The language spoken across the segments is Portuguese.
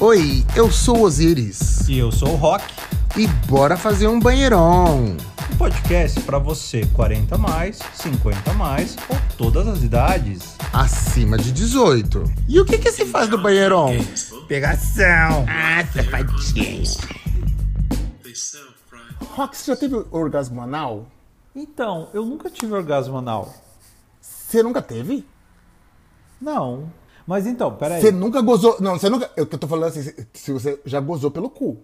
Oi, eu sou Osiris. E eu sou o Rock. E bora fazer um banheirão. Um podcast para você 40 mais, 50 mais ou todas as idades. Acima de 18. E o que que se faz do banheirão? Pegação. Ah, safadinho. Rock, você já teve orgasmo anal? Então, eu nunca tive orgasmo anal. Você nunca teve? Não. Mas então, peraí. Você nunca gozou. Não, você nunca. Eu tô falando assim, se você já gozou pelo cu.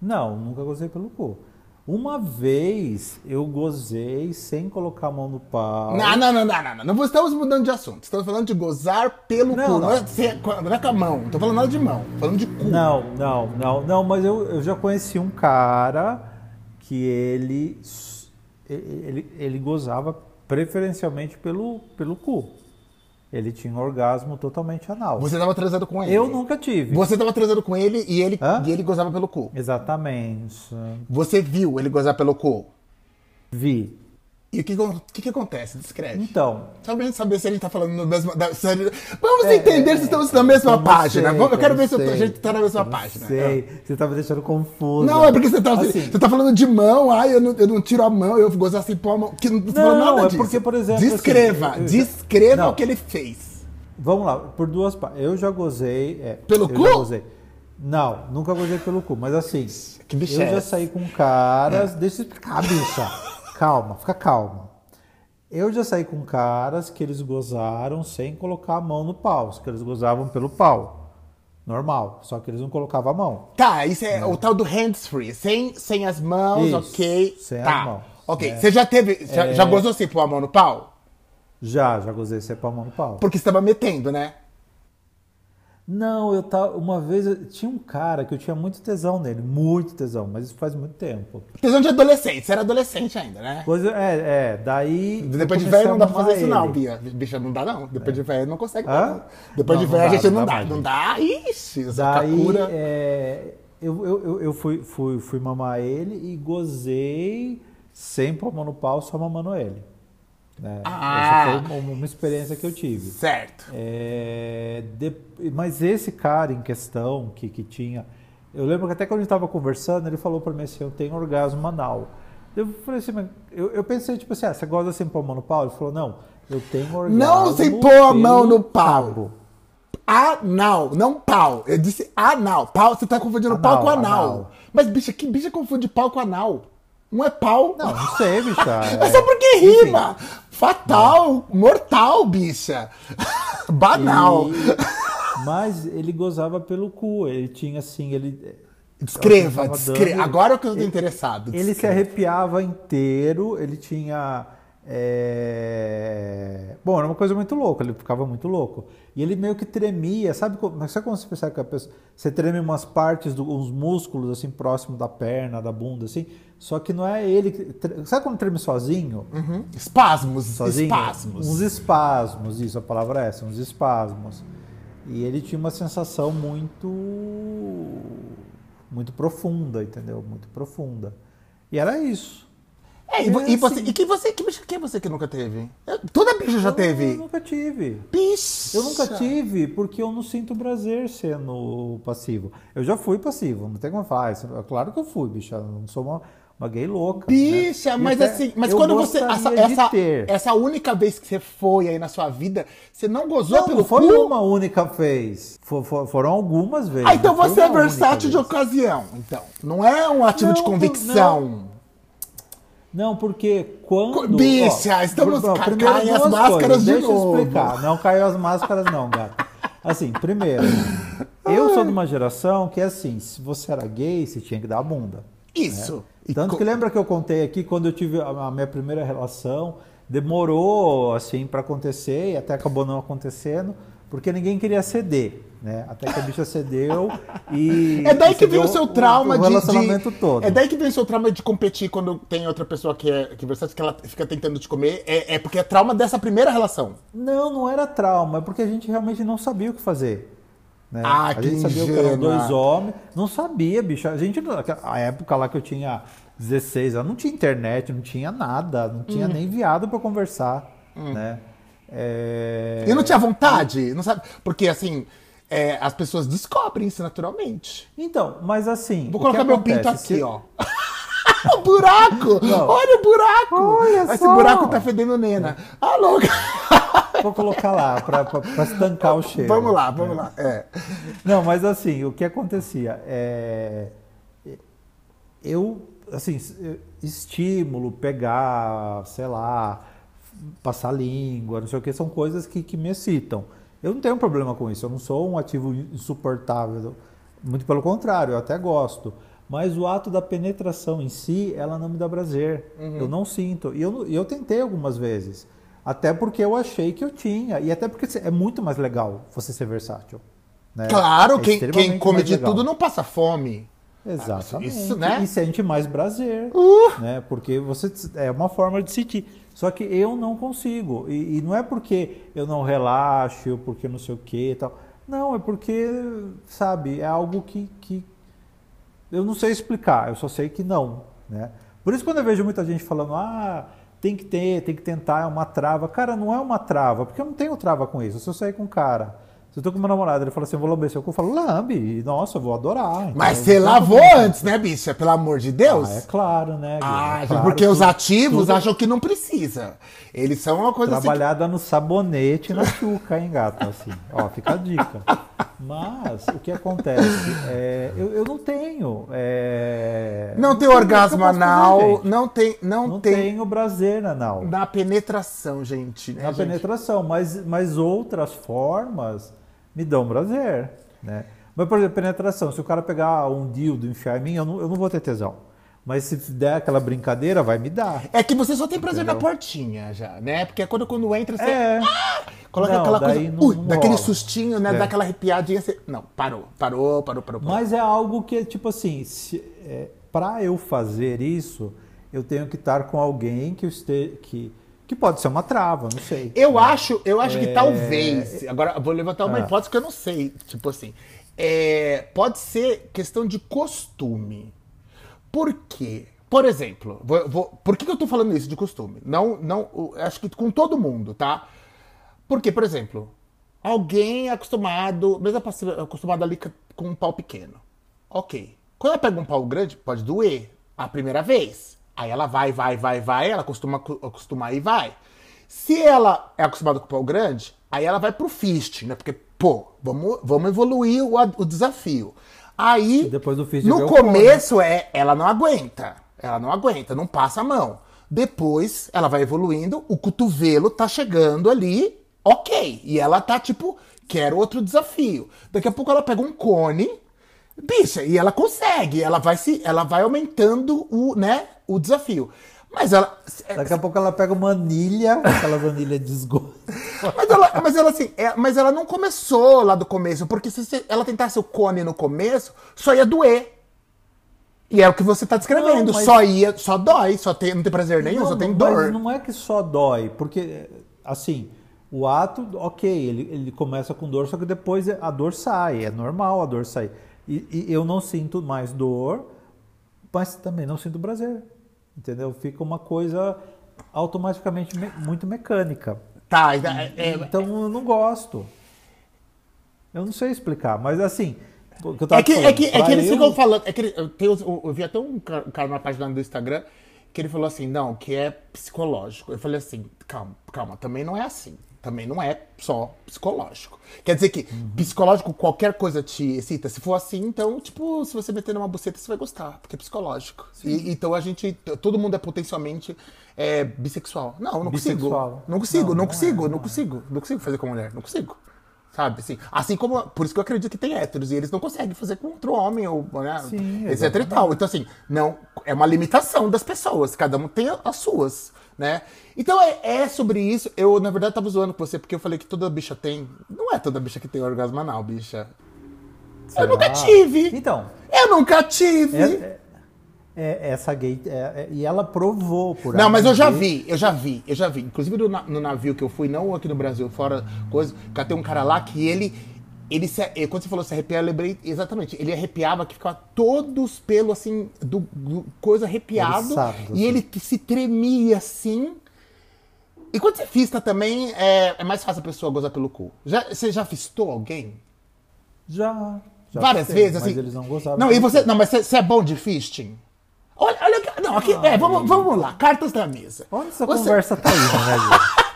Não, nunca gozei pelo cu. Uma vez eu gozei sem colocar a mão no pau. Não, não, não, não, não, não. Não estamos mudando de assunto. Estamos falando de gozar pelo Não, cu. Não, não. é, não é com a mão. Não tô falando nada de mão. Tô falando de cu. Não, não, não, não, mas eu, eu já conheci um cara que ele, ele, ele gozava preferencialmente pelo, pelo cu. Ele tinha um orgasmo totalmente anal. Você tava transando com ele. Eu nunca tive. Você tava transando com ele e ele, Hã? e ele gozava pelo cu. Exatamente. Você viu ele gozar pelo cu. Vi. E o que, o que, acontece? Descreve. Então, Só pra gente saber se a gente tá falando no mesmo. se gente- Vamos É, entender se estamos na mesma como página. sei, eu quero como ver se eu tô- a sei, gente tá na mesma como página. Sei, você tá me deixando confuso. Não, é porque você tá, Assim, você tá falando de mão, ai, eu não, eu não tiro a mão, eu vou gozar assim pôr a mão. Que não tô falando Não, nada é disso. porque, por exemplo, Descreva, assim, eu- eu- descreva Não. o que ele fez. Vamos lá, por duas partes. Eu já gozei. é, Pelo eu cu? Gozei. Não, nunca gozei pelo cu, mas assim. Que bicho eu é já saí com caras. Deixa eu explicar, bicha. Calma, fica calma. Eu já saí com caras que eles gozaram sem colocar a mão no pau, que eles gozavam pelo pau. Normal, só que eles não colocavam a mão. Tá, isso é o tal do hands-free, sem, sem as mãos, Isso, ok. sem tá. as mãos. Ok, É. você já teve, já, já gozou sem pôr a mão no pau? Já, já gozei sem pôr a mão no pau. Porque você tava metendo, né? Não, eu tava. Uma vez eu- tinha um cara que eu tinha muito tesão nele, muito tesão, mas isso faz muito tempo. Tesão de adolescente, você era adolescente ainda, né? Coisa, é, é, daí. Depois de velho não dá pra fazer amar isso não, ele. Bia. Bicha, não dá não. Depois de velho não consegue. Hã? não. Depois Não, de velho a dá, gente não dá. dá Não mais. dá. Ixi, essa Daí Kakura. é, eu, eu, eu- eu fui, fui, fui mamar ele e gozei sem pôr a mão no pau, só mamando ele. Né? Ah. Essa foi uma, uma experiência que eu tive. Certo. É, de- mas esse cara em questão que, que tinha. Eu lembro que até quando a gente estava conversando, ele falou para mim assim: eu tenho orgasmo anal. Eu falei assim, mas eu, eu pensei, tipo assim, ah, você gosta sem pôr a mão no pau? Ele falou: não, eu tenho orgasmo. Não sem pôr a mão no pau. cabo." Anal, não pau. Eu disse anal. Pau, você tá confundindo Anal, pau com anal. anal. Mas, bicha, que bicha confunde pau com anal? Um é pau. Não, não sei, bicha. É só porque rima. Fatal, mortal, bicha. Banal. E- mas ele gozava pelo cu. Ele tinha assim, ele. Descreva, tava descreva. dando- Agora é que eu tô interessado. Ele se Descreva. arrepiava inteiro, ele tinha. é, Bom, era uma coisa muito louca, ele ficava muito louco. E ele meio que tremia, sabe? como- Mas sabe quando você percebe que a pessoa. Você treme umas partes, do... uns músculos assim, próximo da perna, da bunda, assim. Só que não é ele. que Sabe quando treme sozinho? Uhum. Espasmos, sozinho? espasmos. Uns espasmos, isso, a palavra é essa, uns espasmos. E ele tinha uma sensação muito muito profunda, entendeu? Muito profunda. E era isso. É, e, e você, assim. e que você, que bicha que é você que nunca teve? Eu- Toda bicha já Eu teve. nunca tive. Bicha. Eu nunca tive porque eu não sinto prazer sendo passivo. Eu já fui passivo, não tem como falar. É Claro que eu fui, bicha. Eu não sou uma, uma gay louca. Bicha, né? Mas até assim, mas quando você. Essa, de essa, essa única vez que você foi aí na sua vida, você não gozou Não, pelo não foi cu? uma única vez. For- for- foram algumas vezes. Ah, então você é versátil de vez. ocasião, então. Não é um ativo de Não, convicção. Não, porque quando. Bicha, estamos- ó, ca- primeiro caem as máscaras coisas, de deixa novo. eu explicar. Não caiu as máscaras, não, gata. Assim, primeiro, eu sou de uma geração que é assim: se você era gay, você tinha que dar a bunda. Isso. E Tanto que lembra que eu contei aqui quando eu tive a minha primeira relação, demorou assim para acontecer e até acabou não acontecendo, porque ninguém queria ceder, né? Até que a bicha cedeu e É daí que vem o seu trauma o de- relacionamento de. todo. É daí que vem o seu trauma de competir quando tem outra pessoa que é que é versátil, que ela fica tentando te comer. É, é porque é trauma dessa primeira relação. Não, não era trauma, é porque a gente realmente não sabia o que fazer. Né? Ah, a que gente sabia que eram ingênua. dois homens, não sabia, bicho. A gente, a época lá que eu tinha 16 anos, não tinha internet, não tinha nada, não tinha nem viado para conversar, né? É... E não tinha vontade, não sabe? Porque assim, é, as pessoas descobrem isso naturalmente. Então, mas assim. Vou colocar meu acontece? pinto aqui, Se- ó. o buraco! Não. Olha o buraco! Olha Esse só. buraco tá fedendo nena. Ah, louca! Vou colocar lá pra estancar o cheiro. Vamos lá, vamos lá. É. Não, mas assim, o que acontecia? É, eu, assim, estímulo, pegar, sei lá, passar língua, não sei o que, são coisas que, que me excitam. Eu não tenho problema com isso, eu não sou um ativo insuportável. Muito pelo contrário, eu até gosto. Mas o ato da penetração em si, ela não me dá prazer. Eu não sinto. E eu, e eu tentei algumas vezes. Até porque eu achei que eu tinha. E até porque é muito mais legal você ser versátil. né? Claro, É quem, quem come de legal. tudo não passa fome. Exatamente. Isso, né? E sente mais prazer, Uh! né? Porque você é uma forma de sentir. Só que eu não consigo. E, e não é porque eu não relaxo, porque não sei o que e tal. Não, é porque, sabe, é algo que, que eu não sei explicar. Eu só sei que não, né? Por isso quando eu vejo muita gente falando, ah, tem que ter, tem que tentar, é uma trava. Cara, não é uma trava, porque eu não tenho trava com isso. Se eu sair com um cara, se eu tô com meu namorado, ele fala assim, eu vou lamber seu cu, eu falo, lambe, nossa, eu vou adorar. Mas Então, você eu- lavou antes, né, bicha? Pelo amor de Deus. Ah, é claro, né? Ah, É claro, porque os ativos tudo acham que não precisa. Eles são uma coisa assim. Trabalhada no sabonete e na chuca, hein, gata? Assim, ó, fica a dica. Mas o que acontece? É, eu, eu não tenho. é, Que... Não tem que orgasmo fazer, anal, não tem. Não, Não tem. tenho prazer anal. Na penetração, gente. né, na gente? penetração, mas, mas outras formas me dão prazer, né? Mas, por exemplo, penetração, se o cara pegar um dildo e enfiar em mim, eu não, eu não vou ter tesão. Mas se der aquela brincadeira, vai me dar. É que você só tem prazer na Entendeu? portinha já, né? Porque quando, quando entra, você É. coloca Não, aquela coisa. não- ui, não daquele rola. sustinho, né? É. Daquela arrepiadinha. Você... Não, parou, parou, parou, parou. parou. Mas é algo que, tipo assim, se, é, para eu fazer isso, eu tenho que estar com alguém que este, que, que pode ser uma trava, não sei. Eu acho, eu acho É. que talvez. Agora eu vou levantar uma Ah. hipótese que eu não sei. Tipo assim. é, pode ser questão de costume. Por quê? Por exemplo, vou- vou- por que, que eu tô falando isso de costume? Não, não, acho que com todo mundo, tá? Porque, por exemplo, alguém é acostumado, mesmo é acostumado ali com com um pau pequeno. Ok. Quando ela pega um pau grande, pode doer a primeira vez. Aí ela vai, vai, vai, vai, ela costuma acostumar e vai. Se ela é acostumada com pau grande, aí ela vai pro fist, né? Porque, pô, vamos, vamos evoluir o, o desafio. Aí, E depois do fist no o começo é, ela não aguenta. Ela não aguenta, não passa a mão. Depois ela vai evoluindo, o cotovelo tá chegando ali, ok. E ela tá tipo, quero outro desafio. Daqui a pouco ela pega um cone, bicha, e ela consegue. Ela vai se, ela vai aumentando o, né, o desafio. Mas ela, Daqui a pouco ela pega uma anilha, aquelas anilhas de esgoto. mas ela, mas ela assim, é- mas ela não começou lá do começo, porque se ela tentasse o cone no começo, só ia doer. E é o que você tá descrevendo, Não, mas- só ia, só dói, só tem, não tem prazer nenhum, só tem mas dor. não é que só dói, porque, assim, o ato, ok, ele, ele começa com dor, só que depois a dor sai, é normal a dor sair. E, e eu não sinto mais dor, mas também não sinto prazer, entendeu? Fica uma coisa automaticamente me- muito mecânica. Tá, é- é- Então eu não gosto. Eu não sei explicar, mas assim. que É tava que, é que, é que eles eu- ficam falando. É que ele- eu, tenho, eu, eu vi até um cara na página do Instagram que ele falou assim: não, que é psicológico. Eu falei assim: calma, calma, também não é assim. Também não é só psicológico. Quer dizer que Uhum. psicológico, qualquer coisa te excita. Se for assim, então, tipo, se você meter numa buceta, você vai gostar, porque é psicológico. E, então a gente. Todo mundo é potencialmente é, bissexual. Não, não consigo. Bissexual. Não consigo, Não, não, não consigo, é, não, não é. consigo. Não consigo fazer com mulher, não consigo. Sabe, assim, assim como, por isso que eu acredito que tem héteros, e eles não conseguem fazer com outro homem, ou, né, Sim, etc e tal. Então, assim, não, é uma limitação das pessoas, cada um tem as suas, né? Então, é, é sobre isso, eu, na verdade, tava zoando com você, porque eu falei que toda bicha tem, não é toda bicha que tem orgasmo anal, bicha. Eu nunca tive! Então, Eu nunca tive! É- é- é- essa gay. é- é- e ela provou por Não, mas eu já vi, eu já vi, eu já vi. Inclusive no, no navio que eu fui, não aqui no Brasil, fora coisa, tem um cara lá que ele. Ele se, eh, quando você falou se arrepiar, eu lembrei exatamente. Ele arrepiava que ficava todos os pelos assim, do, do- coisa arrepiado. Eriçado, e assim. ele te- se tremia assim. E quando você fista também, é, é mais fácil a pessoa gozar pelo cu. Já, você já fistou alguém? Já. já Várias testei, vezes, assim. Mas eles não gostavam. Não, e você. Não, mas você, você é bom de fisting? Olha, olha. aqui- Não, aqui. É, vamos, vamos lá. Cartas na mesa. Onde essa Você- conversa tá indo, né, gente?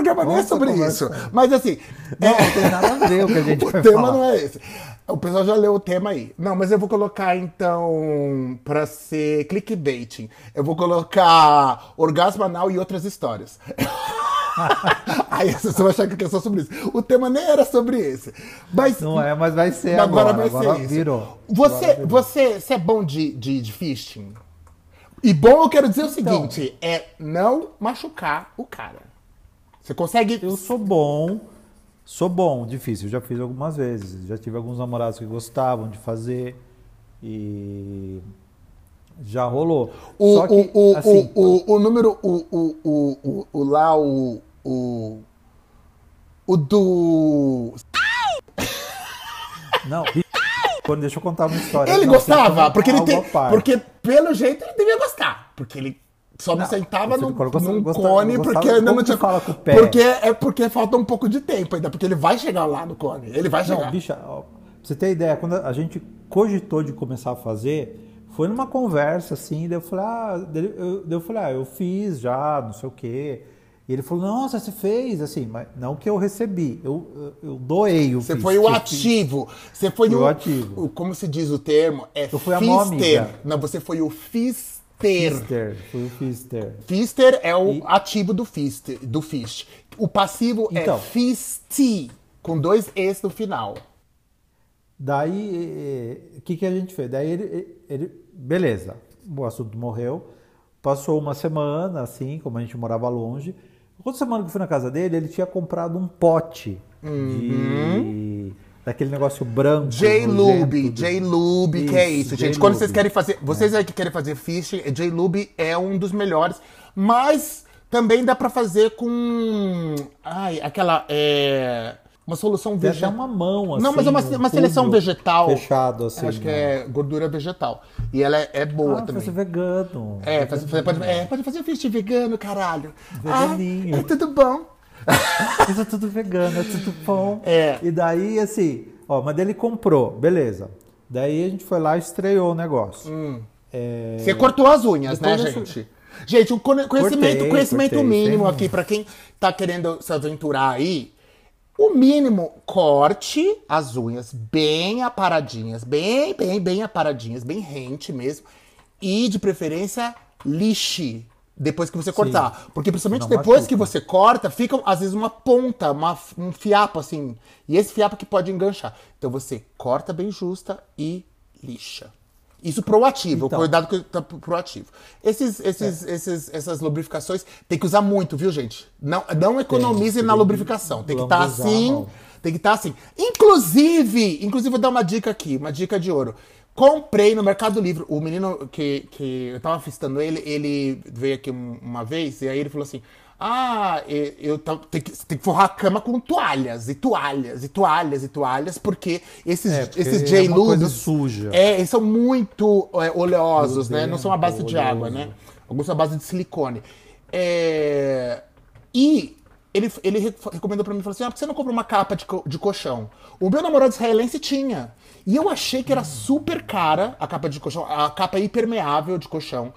O programa não é sobre conversa isso. Mas assim. Não, é- não tem nada a ver o que a gente o tema falar. não é esse. O pessoal já leu o tema aí. Não, mas eu vou colocar então pra ser clickbaiting. Eu vou colocar orgasmo anal e outras histórias. aí vocês vão achar que é só sobre isso. O tema nem era sobre esse. Mas Não é, mas vai ser agora, agora. vai Agora, ser isso. virou. Você, Agora virou. você, você é bom de, de, de fisting? E bom eu quero dizer o Então. seguinte: é não machucar o cara. Você consegue. Eu sou bom, sou bom, difícil. Já fiz algumas vezes. Já tive alguns namorados que gostavam de fazer e já rolou. O, Só que, o, o, assim, o, o, o número, o, o, o, o, o lá, o, o, o do... não, quando deixa eu contar uma história. Ele Não, gostava, porque ele tem, parte. porque pelo jeito ele devia gostar, porque ele só não, Não, sentava você num, não gosta- num gostava- cone gostava- porque ainda não tinha... fala com o pé? Porque, é porque falta um pouco de tempo ainda, porque ele vai chegar lá no cone, ele vai chegar. Não, bicha, ó, pra você ter ideia, quando a gente cogitou de começar a fazer, foi numa conversa assim, daí eu falei, ah, daí eu, daí eu falei, ah, eu fiz já, não sei o quê. E ele falou, nossa, você fez, assim, mas não que eu recebi, eu, eu, doei o Você fiz, foi o fiz. ativo. Você foi o, o ativo. o- Como se diz o termo? É Eu fui a fister. mômica. Não, você foi o fister. Fister, fui o Fister. Fister é o E- ativo do fist, do fist. O passivo é Então. fisti, com dois es no final. Daí, o que, que a gente fez? Daí ele, ele, beleza, o assunto morreu. Passou uma semana, assim, como a gente morava longe. Outra semana que eu fui na casa dele, ele tinha comprado um pote de daquele negócio branco. J-Lube, J-Lube, que é Isso, gente. Quando vocês querem fazer, vocês aí que querem fazer fish, J-Lube é um dos melhores, mas também dá pra fazer com, ai, aquela, é, uma solução vegetal. uma mão, assim. Não, mas é uma, um uma seleção vegetal. Fechado, assim. Acho que né? é gordura vegetal. E ela é, é boa Ah, também. fazer vegano. É, faz- faz- pode, é, pode fazer fish vegano, caralho. Veganinho. Ah, é tudo bom. Isso é tudo vegano, é tudo bom. É. E daí, assim, ó, mas ele comprou, beleza. Daí a gente foi lá e estreou o negócio. Hum. É, Você cortou as unhas, né, gente? Gente, o conhe- conhecimento, Cortei, conhecimento cortei, mínimo aqui pra quem tá querendo se aventurar aí. O mínimo, corte as unhas bem aparadinhas, bem, bem, bem aparadinhas, bem rente mesmo. E, de preferência, lixe depois que você cortar. Porque principalmente Não depois machuca. que você corta, fica às vezes uma ponta, uma- um fiapo assim. E esse fiapo que pode enganchar. Então você corta bem justa e lixa. Isso proativo, Então. cuidado com tá proativo. Esses, esses, esses, essas lubrificações tem que usar muito, viu, gente? Não, não economize tem na que lubrificação. Tem que estar a assim. Tem que estar assim. Inclusive, inclusive, vou dar uma dica aqui, uma dica de ouro. Comprei no Mercado Livre. O menino que, que eu tava fistando ele, ele veio aqui um- uma vez e aí ele falou assim: Ah, eu ta- tem que, tem que forrar a cama com toalhas, e toalhas, e toalhas, e toalhas, porque esses, É, porque esses é coisa J-Lubes. suja. É, eles são muito é, oleosos, né? Não são a base de oleoso. água, né? Alguns são a base de silicone. É, E ele, ele re- recomendou pra mim, falou assim, ah, por que você não compra uma capa de, co- de colchão? O meu namorado israelense tinha. E eu achei que era super cara a capa de colchão, a capa impermeável de colchão.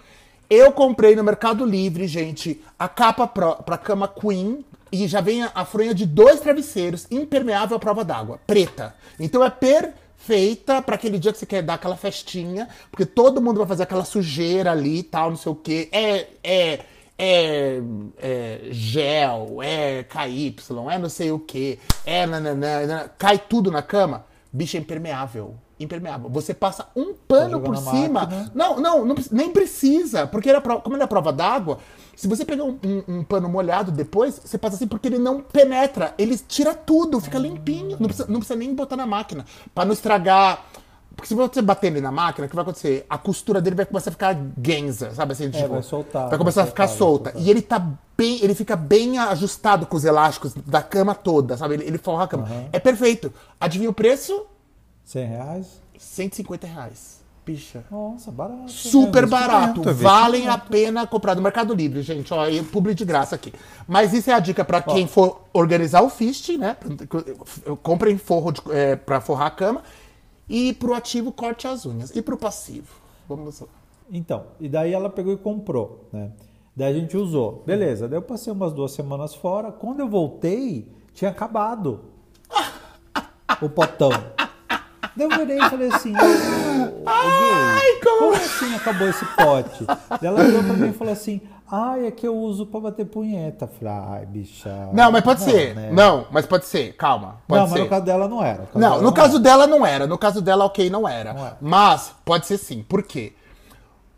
Eu comprei no Mercado Livre, gente, a capa pro, pra cama Queen, e já vem a, a fronha de dois travesseiros, impermeável à prova d'água, preta. Então é perfeita pra aquele dia que você quer dar aquela festinha, porque todo mundo vai fazer aquela sujeira ali e tal, não sei o quê. É, é, é, é gel, é KY, é não sei o quê, é nananã, nananã, cai tudo na cama. Bicho, é impermeável. Impermeável. Você passa um pano jogar por cima. máquina. Não, não, não nem precisa. Porque ele é pro- como ele é prova d'água, se você pegar um, um- um pano molhado depois, você passa assim porque ele não penetra. Ele tira tudo, fica limpinho. Não precisa, não precisa nem botar na máquina. Pra não estragar. Porque se você bater ele na máquina, o que vai acontecer? A costura dele vai começar a ficar genza, sabe assim? É, vai soltar, Vai vai começar a ficar vai solta. E ele tá bem. Ele fica bem ajustado com os elásticos da cama toda, sabe? Ele, ele forra a cama. É perfeito. Adivinha o preço? 100 reais? 150 reais. Bicha. Nossa, barato. Super É, barato. investimento, Valem a pena comprar no Mercado Livre, gente. Ó, eu publi de graça aqui. Mas isso é a dica pra quem for organizar o fist, né? Comprem forro de, é, pra forrar a cama. E pro ativo, corte as unhas. E pro passivo? Vamos lá. Então, e daí ela pegou e comprou, né? Daí a gente usou. Beleza, daí eu passei umas duas semanas fora. Quando eu voltei, tinha acabado o potão. Daí eu virei e falei assim, ô, Gui, como assim acabou esse pote? Daí ela virou pra mim e falou assim, ah, é que eu uso pra bater punheta. Falei, ai, bicha. Não, mas pode ser. né? Não, mas pode ser. Calma. Pode não, ser. mas no caso dela não era. caso Não, no caso dela não era. No caso dela, ok, não era. Não era. Mas pode ser sim. Por quê?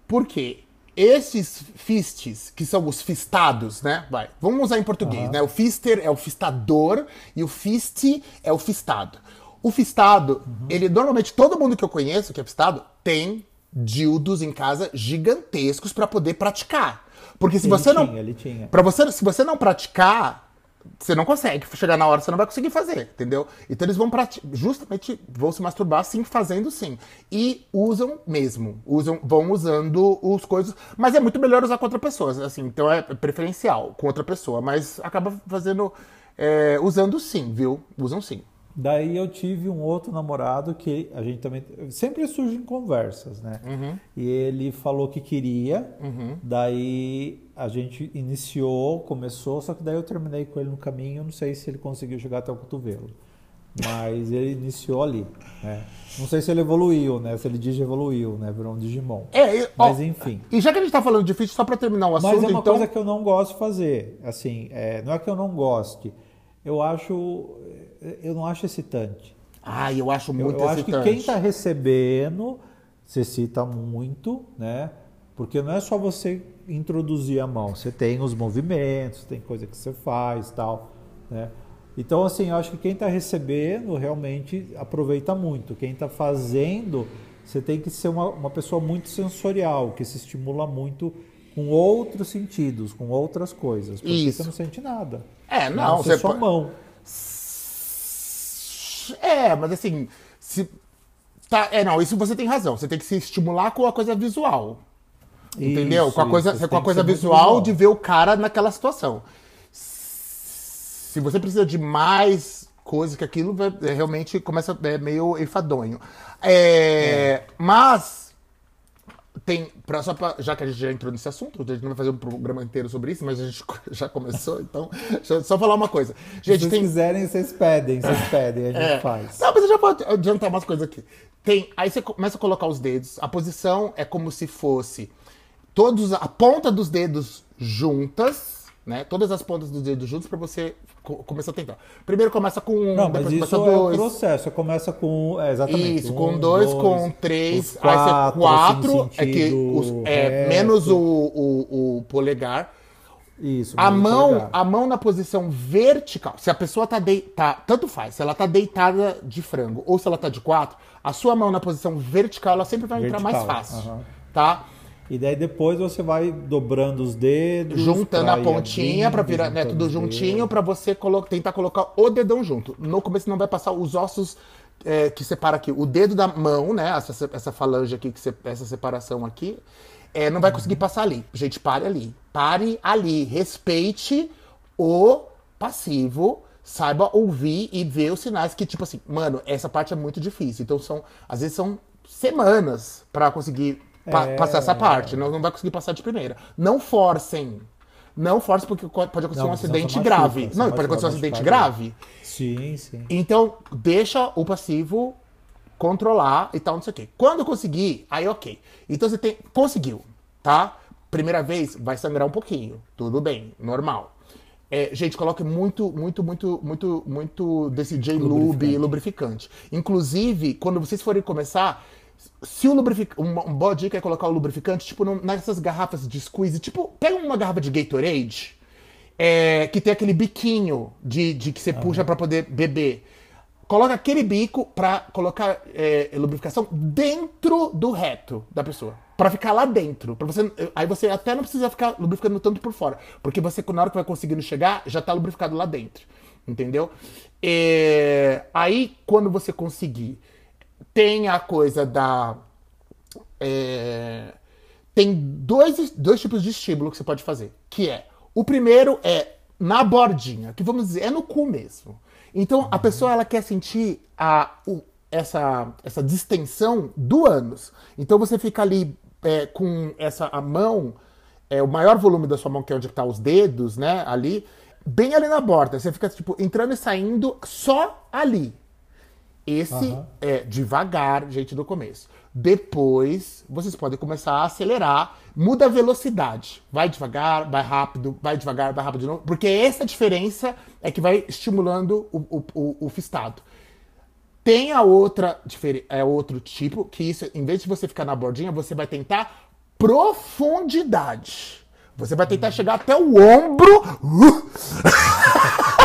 Porque esses fistes, que são os fistados, né? Vai, vamos usar em português, né? O fister é o fistador e o fiste é o fistado. O fistado, Uhum. ele normalmente todo mundo que eu conheço que é fistado tem dildos em casa gigantescos pra poder praticar. Porque se Ele você não tinha, ele tinha. Pra você, se você não praticar, você não consegue. Chegar na hora, você não vai conseguir fazer, entendeu? Então eles vão prati- justamente vão se masturbar sim, fazendo sim. E usam mesmo. Usam, vão usando os coisas. Mas é muito melhor usar com outra pessoa, assim. Então é preferencial com outra pessoa. Mas acaba fazendo. é, usando sim, viu? Usam sim. Daí eu tive um outro namorado que a gente também. Sempre surge em conversas, né? Uhum. E ele falou que queria, daí a gente iniciou, começou, só que daí eu terminei com ele no caminho. Eu não sei se ele conseguiu chegar até o cotovelo. Mas ele iniciou ali, né? Não sei se ele evoluiu, né? Se ele digievoluiu, né? Virou um Digimon. É, e, ó, Mas enfim. E já que a gente tá falando fit, só pra terminar o Mas assunto, é uma então. coisa que eu não gosto de fazer. Assim, é, não é que eu não goste. Eu acho. Eu não acho excitante. Ai, eu acho Eu, muito eu acho que excitante. quem está recebendo se excita muito, né? Porque não é só você introduzir a mão, você tem os movimentos, tem coisa que você faz tal, né? Então, assim, eu acho que quem está recebendo realmente aproveita muito. Quem está fazendo, você tem que ser uma, uma pessoa muito sensorial, que se estimula muito com outros sentidos, com outras coisas. Porque Isso. você não sente nada. É, não, ser você sua po- mão. É, mas assim, se. Tá, é, não, isso você tem razão. Você tem que se estimular com a coisa visual. Entendeu? Isso, com a coisa, isso, com a coisa muito visual de ver o cara naquela situação. Se você precisa de mais coisa que aquilo, é, realmente começa é meio enfadonho. É, Mas tem, pra, só pra, já que a gente já entrou nesse assunto, a gente não vai fazer um programa inteiro sobre isso, mas a gente já começou, então, deixa eu só falar uma coisa. Se Gente, vocês tem, quiserem, vocês pedem, vocês pedem, a gente é. faz. Não, mas eu já vou adiantar umas coisas aqui. Tem, aí você começa a colocar os dedos. A posição é como se fosse todos a ponta dos dedos juntas, né? Todas as pontas dos dedos juntos para você co- começar a tentar. Primeiro começa com um, Não, mas isso começa é o dois. processo. Começa com. É, exatamente. Isso, um, com dois, com três, quatro, quatro, assim, é que os- é, menos o, o, o polegar. Isso. A mão, polegar. a mão na posição vertical. Se a pessoa tá deitada, tanto faz, se ela tá deitada de frango ou se ela tá de quatro, a sua mão na posição vertical, ela sempre vai entrar mais Vertical, fácil, tá? E daí depois você vai dobrando os dedos. Juntando a pontinha pra abrindo, virar, né, tudo juntinho pra você colo- tentar colocar o dedão junto. No começo não vai passar os ossos é, que separa aqui, o dedo da mão, né, essa, essa falange aqui, que se- essa separação aqui, é, não vai conseguir passar ali. Gente, pare ali. Pare ali. Respeite o passivo. Saiba ouvir e ver os sinais que, tipo assim, mano, essa parte é muito difícil. Então são, às vezes são semanas pra conseguir pa- É. passar essa parte. Não, não vai conseguir passar de primeira. Não forcem. Não forcem, porque pode acontecer Não, um acidente machuca, grave. não, pode acontecer um acidente machucar grave. Sim, sim. Então, deixa o passivo controlar e tal, não sei o quê. Quando conseguir, aí ok. Então você tem. Conseguiu, tá? Primeira vez, vai sangrar um pouquinho. Tudo bem, normal. É, gente, coloque muito, muito, muito, muito, muito desse J-Lube lubrificante. Inclusive, quando vocês forem começar, se o lubrificante. Uma, uma boa dica é colocar o lubrificante, tipo, num- nessas garrafas de squeeze. Tipo, pega uma garrafa de Gatorade, é, que tem aquele biquinho de, de que você puxa pra poder beber. Coloca aquele bico pra colocar é, lubrificação dentro do reto da pessoa. Pra ficar lá dentro. Pra você, aí você até não precisa ficar lubrificando tanto por fora. Porque você, na hora que vai conseguindo chegar, já tá lubrificado lá dentro. Entendeu? É, aí, quando você conseguir, tem a coisa da é, tem dois, dois tipos de estímulo que você pode fazer. Que é, o primeiro é na bordinha, que vamos dizer, é no cu mesmo. Então a pessoa ela quer sentir a, o- essa, essa distensão do ânus. Então você fica ali é, com essa a mão, é, o maior volume da sua mão, que é onde estão os dedos, né? Ali, bem ali na borda. Você fica tipo entrando e saindo só ali. Esse Aham. é devagar, gente, do começo. Depois, vocês podem começar a acelerar, muda a velocidade. Vai devagar, vai rápido, vai devagar, vai rápido de novo. Porque essa diferença é que vai estimulando o, o, o, o fistado. Tem a outra, é outro tipo, que isso, em vez de você ficar na bordinha, você vai tentar profundidade. Você vai tentar chegar até o ombro. Uh!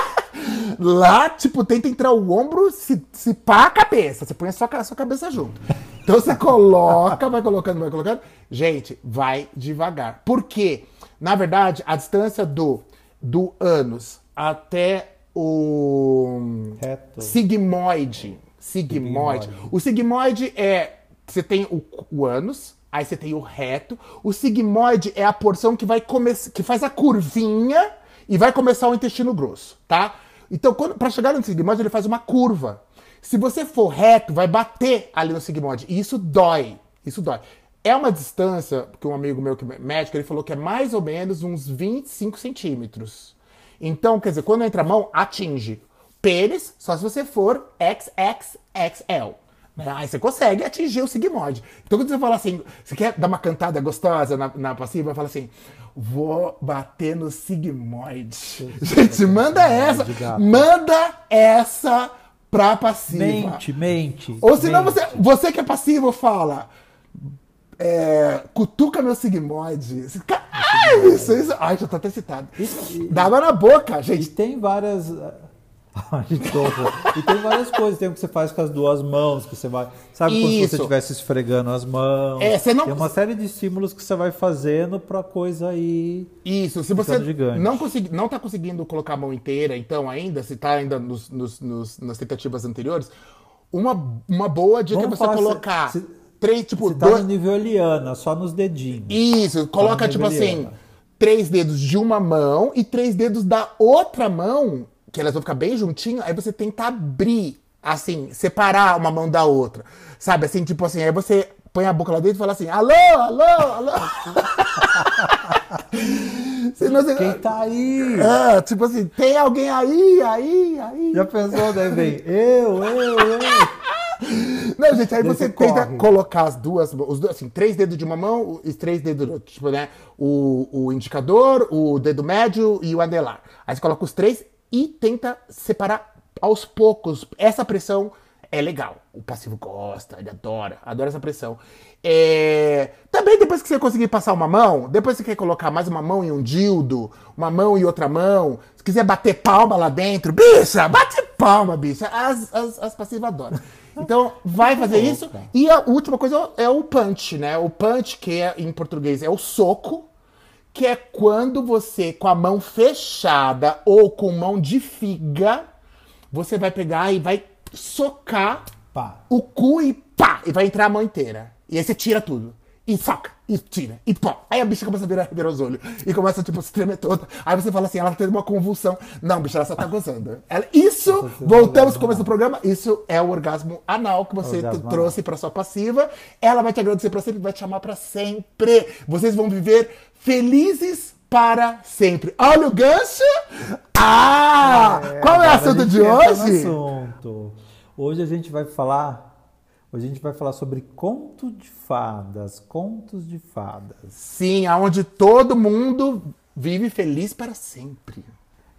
Lá, tipo, tenta entrar o ombro, se, se pá a cabeça. Você põe a sua, a sua cabeça junto. Então você coloca, vai colocando, vai colocando. Gente, vai devagar. Por quê? Na verdade, a distância do, do ânus até o Reto. sigmoide. Sigmoide. Sigmoide. O sigmoide é. Você tem o, o ânus, aí você tem o reto. O sigmoide é a porção que vai começar. que faz a curvinha e vai começar o intestino grosso, tá? Então, pra chegar no sigmoide, ele faz uma curva. Se você for reto, vai bater ali no sigmoide. E isso dói. Isso dói. É uma distância, que um amigo meu que é médico, ele falou que é mais ou menos uns 25 centímetros. Então, quer dizer, quando entra a mão, atinge. Pênis, só se você for XXXL. Né? Aí você consegue atingir o sigmoide. Então, quando você fala assim, você quer dar uma cantada gostosa na, na passiva, fala assim, vou bater no sigmoide. Gente, manda essa, manda essa pra passiva. Mente, mente. Ou senão mente. você, você que é passivo fala. É, cutuca meu ca- Ai, isso, isso. Ai, já tô até citado. Água na boca, E gente. tem várias. Horror. e tem várias coisas. Tem o que você faz com as duas mãos, que você vai. Sabe como se Isso. você estivesse esfregando as mãos. É, você não- Tem uma série de estímulos que você vai fazendo pra coisa aí. Isso, se você gigante. não, consegui, não tá conseguindo colocar a mão inteira, então ainda, se tá ainda nos, nos- nos- nas tentativas anteriores, uma, uma boa dica Vamos é você se- colocar se- três, tipo, Você tá dois. no nível Eliana, só nos dedinhos. Isso, coloca no tipo assim, três dedos de uma mão e três dedos da outra mão, que elas vão ficar bem juntinho, aí você tenta abrir, assim, separar uma mão da outra. Sabe, assim, tipo assim, aí você põe a boca lá dentro e fala assim, alô, alô, alô. Senão você- Quem tá aí? É, tipo assim, tem alguém aí, aí, aí. Já pensou, né, vem? Eu, eu, eu. Não, gente, aí você você tenta corre. colocar as duas, os dois, assim, três dedos de uma mão e três dedos do outro. Tipo, né? O, o indicador, o dedo médio e o anelar. Aí você coloca os três e tenta separar aos poucos. Essa pressão é legal. O passivo gosta, ele adora, adora essa pressão. É, Também depois que você conseguir passar uma mão, depois você quer colocar mais uma mão em um dildo, uma mão e outra mão, se quiser bater palma lá dentro, bicha, bate palma, bicha. As, as, as passivas adoram. Então, vai fazer isso. E a última coisa é o punch, né? O punch, que é, em português é o soco, que é quando você, com a mão fechada ou com mão de figa, você vai pegar e vai socar Pá. o cu e pá! E vai entrar a mão inteira. E aí você tira tudo. E soca, e tira, e pó. Aí a bicha começa a virar, virar os olhos. E começa, tipo, a se tremer toda. Aí você fala assim, ela tá tendo uma convulsão. Não, bicha, ela só tá gozando. Ela- isso, voltamos ao começo do programa, isso é o orgasmo anal que você Orgasmo t- anal. trouxe pra sua passiva. Ela vai te agradecer pra sempre, vai te chamar pra sempre. Vocês vão viver felizes para sempre. Olha o gancho! Ah! Qual é o assunto de hoje? assunto. Hoje a gente vai falar. Hoje a gente vai falar sobre conto de fadas, contos de fadas. Sim, aonde todo mundo vive feliz para sempre.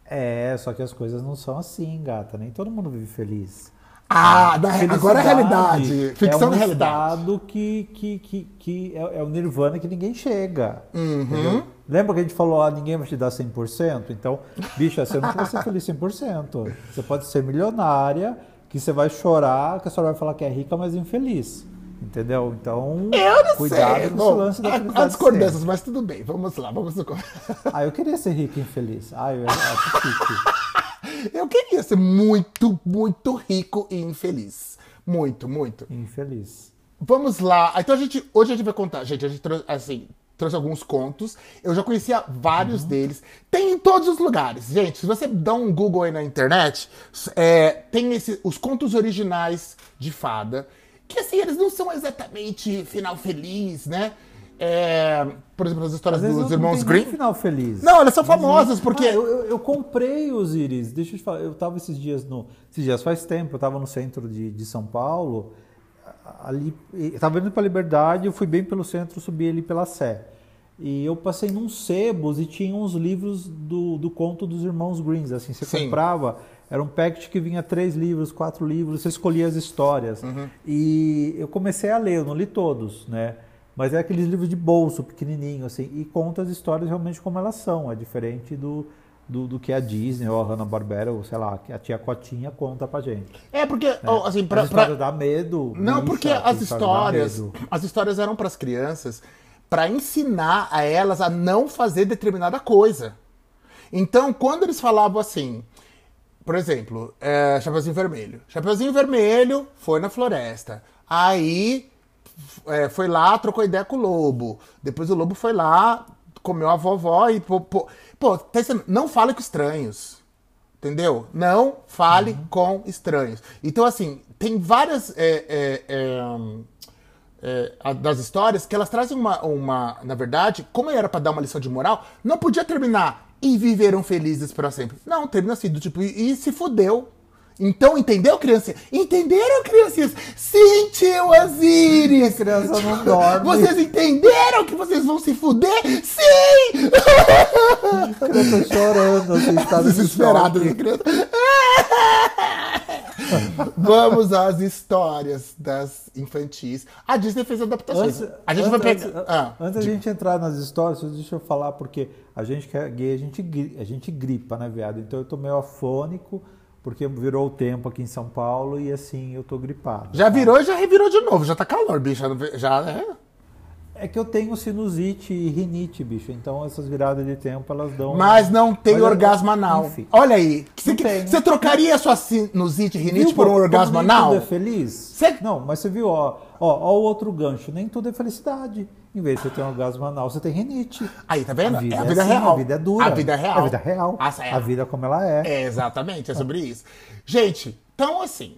É, só que as coisas não são assim, gata. Nem todo mundo vive feliz. Ah, na- agora é Felicidade realidade. Ficção é um da realidade. estado que, que, que, que é, é o nirvana que ninguém chega. Uhum. entendeu? Lembra que a gente falou, ah, ninguém vai te dar 100%? Então, bicha, você não vai ser feliz 100%. Você pode ser milionária, que você vai chorar, que a senhora vai falar que é rica, mas infeliz. Entendeu? Então, Eu não cuidado sei. com Bom, lance da há discordâncias, mas tudo bem. Vamos lá, vamos no... Ah, eu queria ser rica e infeliz. Ah, eu acho chique. Eu queria ser muito, muito rico e infeliz. Muito, muito. Infeliz. Vamos lá. Então a gente. Hoje a gente vai contar. Gente, a gente trouxe, assim, trouxe alguns contos. Eu já conhecia vários deles. Tem em todos os lugares. Gente, se você dá um Google aí na internet, é, tem esse, os contos originais de fada. Que assim, eles não são exatamente final feliz, né? É, por exemplo, as histórias dos não irmãos tem Green. final feliz. Não, elas são famosas, porque. Ah, eu, eu- eu comprei os íris. Deixa eu te falar. Eu tava esses dias no. Esses dias faz tempo, eu tava no centro de, de São Paulo. Ali. Eu tava indo pra Liberdade, eu fui bem pelo centro, subi ali pela Sé. E eu passei num sebos e tinha uns livros do, do conto dos irmãos Greens. Assim, você Sim. comprava, era um packet que vinha três livros, quatro livros, você escolhia as histórias. Uhum. E eu comecei a ler, eu não li todos, né? Mas é aqueles livros de bolso, pequenininho, assim, e conta as histórias realmente como elas são. É diferente do, do, do que a Disney ou a Hanna-Barbera, ou sei lá, que a tia Cotinha conta pra gente. É, porque, ó, assim, pra, as pra- histórias dá medo. Não, bicha, porque as histórias, medo. as histórias eram para as crianças para ensinar a elas a não fazer determinada coisa. Então, quando eles falavam assim, por exemplo, é, Chapeuzinho Vermelho. Chapeuzinho Vermelho foi na floresta. Aí é, foi lá, trocou ideia com o lobo. Depois o lobo foi lá, comeu a vovó e. Pô, pô, pô, tá não fale com estranhos. Entendeu? Não fale com estranhos. Então, assim, tem várias é, é, é, é, a- das histórias que elas trazem uma, uma. Na verdade, como era pra dar uma lição de moral, não podia terminar e viveram felizes para sempre. Não, termina assim, do tipo, e, e se fudeu. Então, entendeu, criança? Entenderam, criancinhas? Sim, tio Osiris! criança não dorme. Vocês entenderam que vocês vão se fuder? Sim! A criança chorando, assim, está Desesperada, né, criança. Vamos às histórias das infantis. A Disney fez adaptações. Antes, a gente vai antes- pegar. antes- Ah, antes da gente entrar nas histórias, deixa eu falar, porque a gente que é gay, a gente, a gente gripa, né, viado? Então eu tô meio afônico, porque virou o tempo aqui em São Paulo e assim, eu tô gripado. já virou e já revirou de novo. Já tá calor, bicho. Já, né? É que eu tenho sinusite e rinite, bicho. Então essas viradas de tempo, elas dão... Mas não tem Mas eu- orgasmo anal. Enfim. Olha aí. Você, que- você trocaria sua sinusite e rinite Viu por um orgasmo nem anal? tudo é feliz? Cê- Não, mas você viu, ó, ó, ó o outro gancho. Nem tudo é felicidade. Em vez de você ter um orgasmo anal, você tem rinite. Aí, tá vendo? A vida é a vida assim, real. A vida é dura. A vida é real. É a vida real. Ah, certo. A vida como ela é. É, exatamente, é sobre isso. Gente, então assim,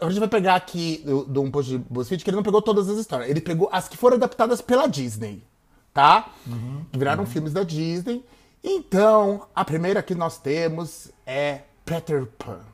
a gente vai pegar aqui do, do um post de BuzzFeed que ele não pegou todas as histórias. Ele pegou as que foram adaptadas pela Disney, tá? Que viraram filmes da Disney. Então, a primeira que nós temos é Peter Pan.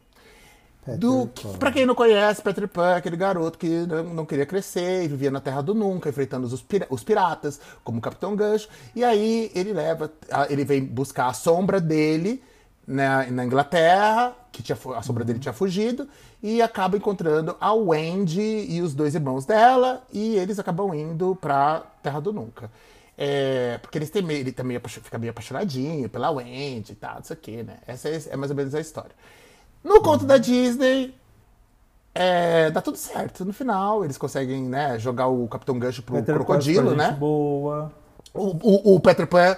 Do, Pan. pra quem não conhece, Peter Pan é aquele garoto que não, não queria crescer e vivia na Terra do Nunca, enfrentando os, pira- os piratas, como o Capitão Gancho. E aí ele leva, ele vem buscar a sombra dele na, na Inglaterra, que tinha, a sombra dele tinha fugido, e acaba encontrando a Wendy e os dois irmãos dela, e eles acabam indo pra Terra do Nunca. É, porque eles têm ele também apaixo- fica meio apaixonadinho pela Wendy e tal, não sei o que, né? Essa é, é mais ou menos a história. No conto da Disney, é, dá tudo certo. No final, eles conseguem né, jogar o Capitão Gancho pro Peter crocodilo, né? boa. O, o- o Peter Pan.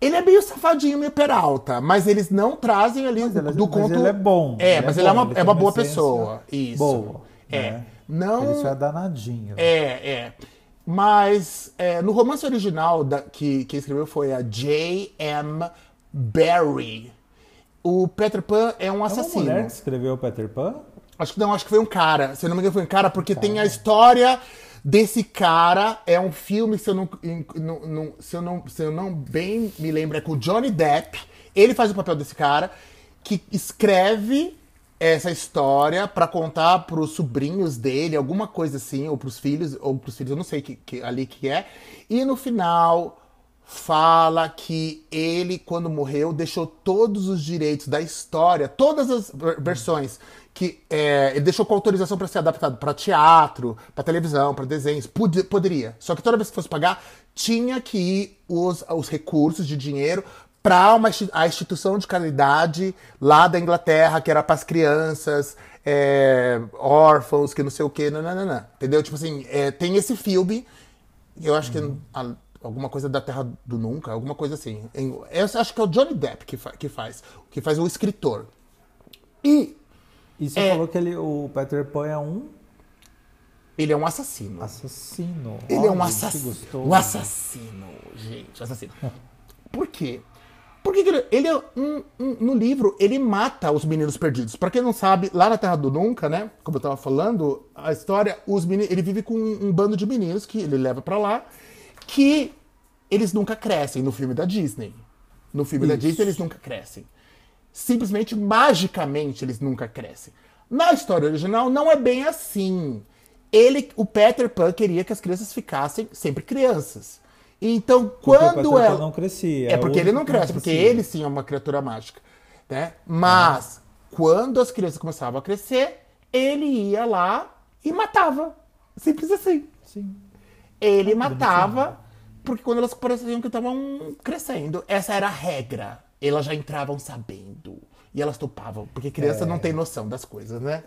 Ele é meio safadinho, meio peralta, mas eles não trazem ali Mas ele, do mas conto. ele é bom. É, mas ele é bom, uma, é tem uma boa pessoa. Isso. Boa. É. né? Não. Ele só é danadinho. É, é. Mas é, no romance original da, que, que escreveu foi a J.M. Barrie. O Peter Pan é um É uma assassino. mulher que escreveu Peter Pan? Acho que não, acho que foi um cara. Se eu não me engano, foi um cara, porque tem a história desse cara. É um filme, se eu não, não- não- se eu não, se eu não bem me lembro, é com o Johnny Depp. Ele faz o papel desse cara que escreve essa história pra contar pros sobrinhos dele, alguma coisa assim, ou pros filhos, ou pros filhos, eu não sei que, que- ali que é. E no final fala que ele, quando morreu, deixou todos os direitos da história, todas as ver- versões que é, ele deixou com autorização para ser adaptado para teatro, para televisão, para desenhos, Pod- poderia. Só que toda vez que fosse pagar, tinha que ir os, os recursos de dinheiro para a instituição de caridade lá da Inglaterra, que era para as crianças, é, órfãos, que não sei o que, nananana. Entendeu? Tipo assim, é, tem esse filme eu acho que a- alguma coisa da Terra do Nunca, alguma coisa assim. Em- Eu acho que é o Johnny Depp que, fa- que faz, que faz o escritor. E E você É. falou que ele, o Peter Pan é um. Ele é um assassino. Assassino. Ele é um Olha, assassino. Um assassino, gente, assassino. Por quê? Porque que ele, ele é um, um- no livro ele mata os meninos perdidos. Pra quem não sabe, lá na Terra do Nunca, né? Como eu tava falando, a história, os meninos, ele vive com um, um bando de meninos que ele leva pra lá, que eles nunca crescem no filme da Disney. No filme da Isso. Disney eles nunca crescem. Simplesmente, magicamente, eles nunca crescem. Na história original, não é bem assim. Ele, o Peter Pan queria que as crianças ficassem sempre crianças. Então, Porque quando Pan ela. não crescia. É porque ele não cresce, porque crescia. ele sim é uma criatura mágica. Né? Mas, quando as crianças começavam a crescer, ele ia lá e matava. Simples assim. Sim. Ele matava, porque quando elas pareciam que estavam crescendo, essa era a regra. Elas já entravam sabendo. E elas topavam, porque criança não tem noção das coisas, né?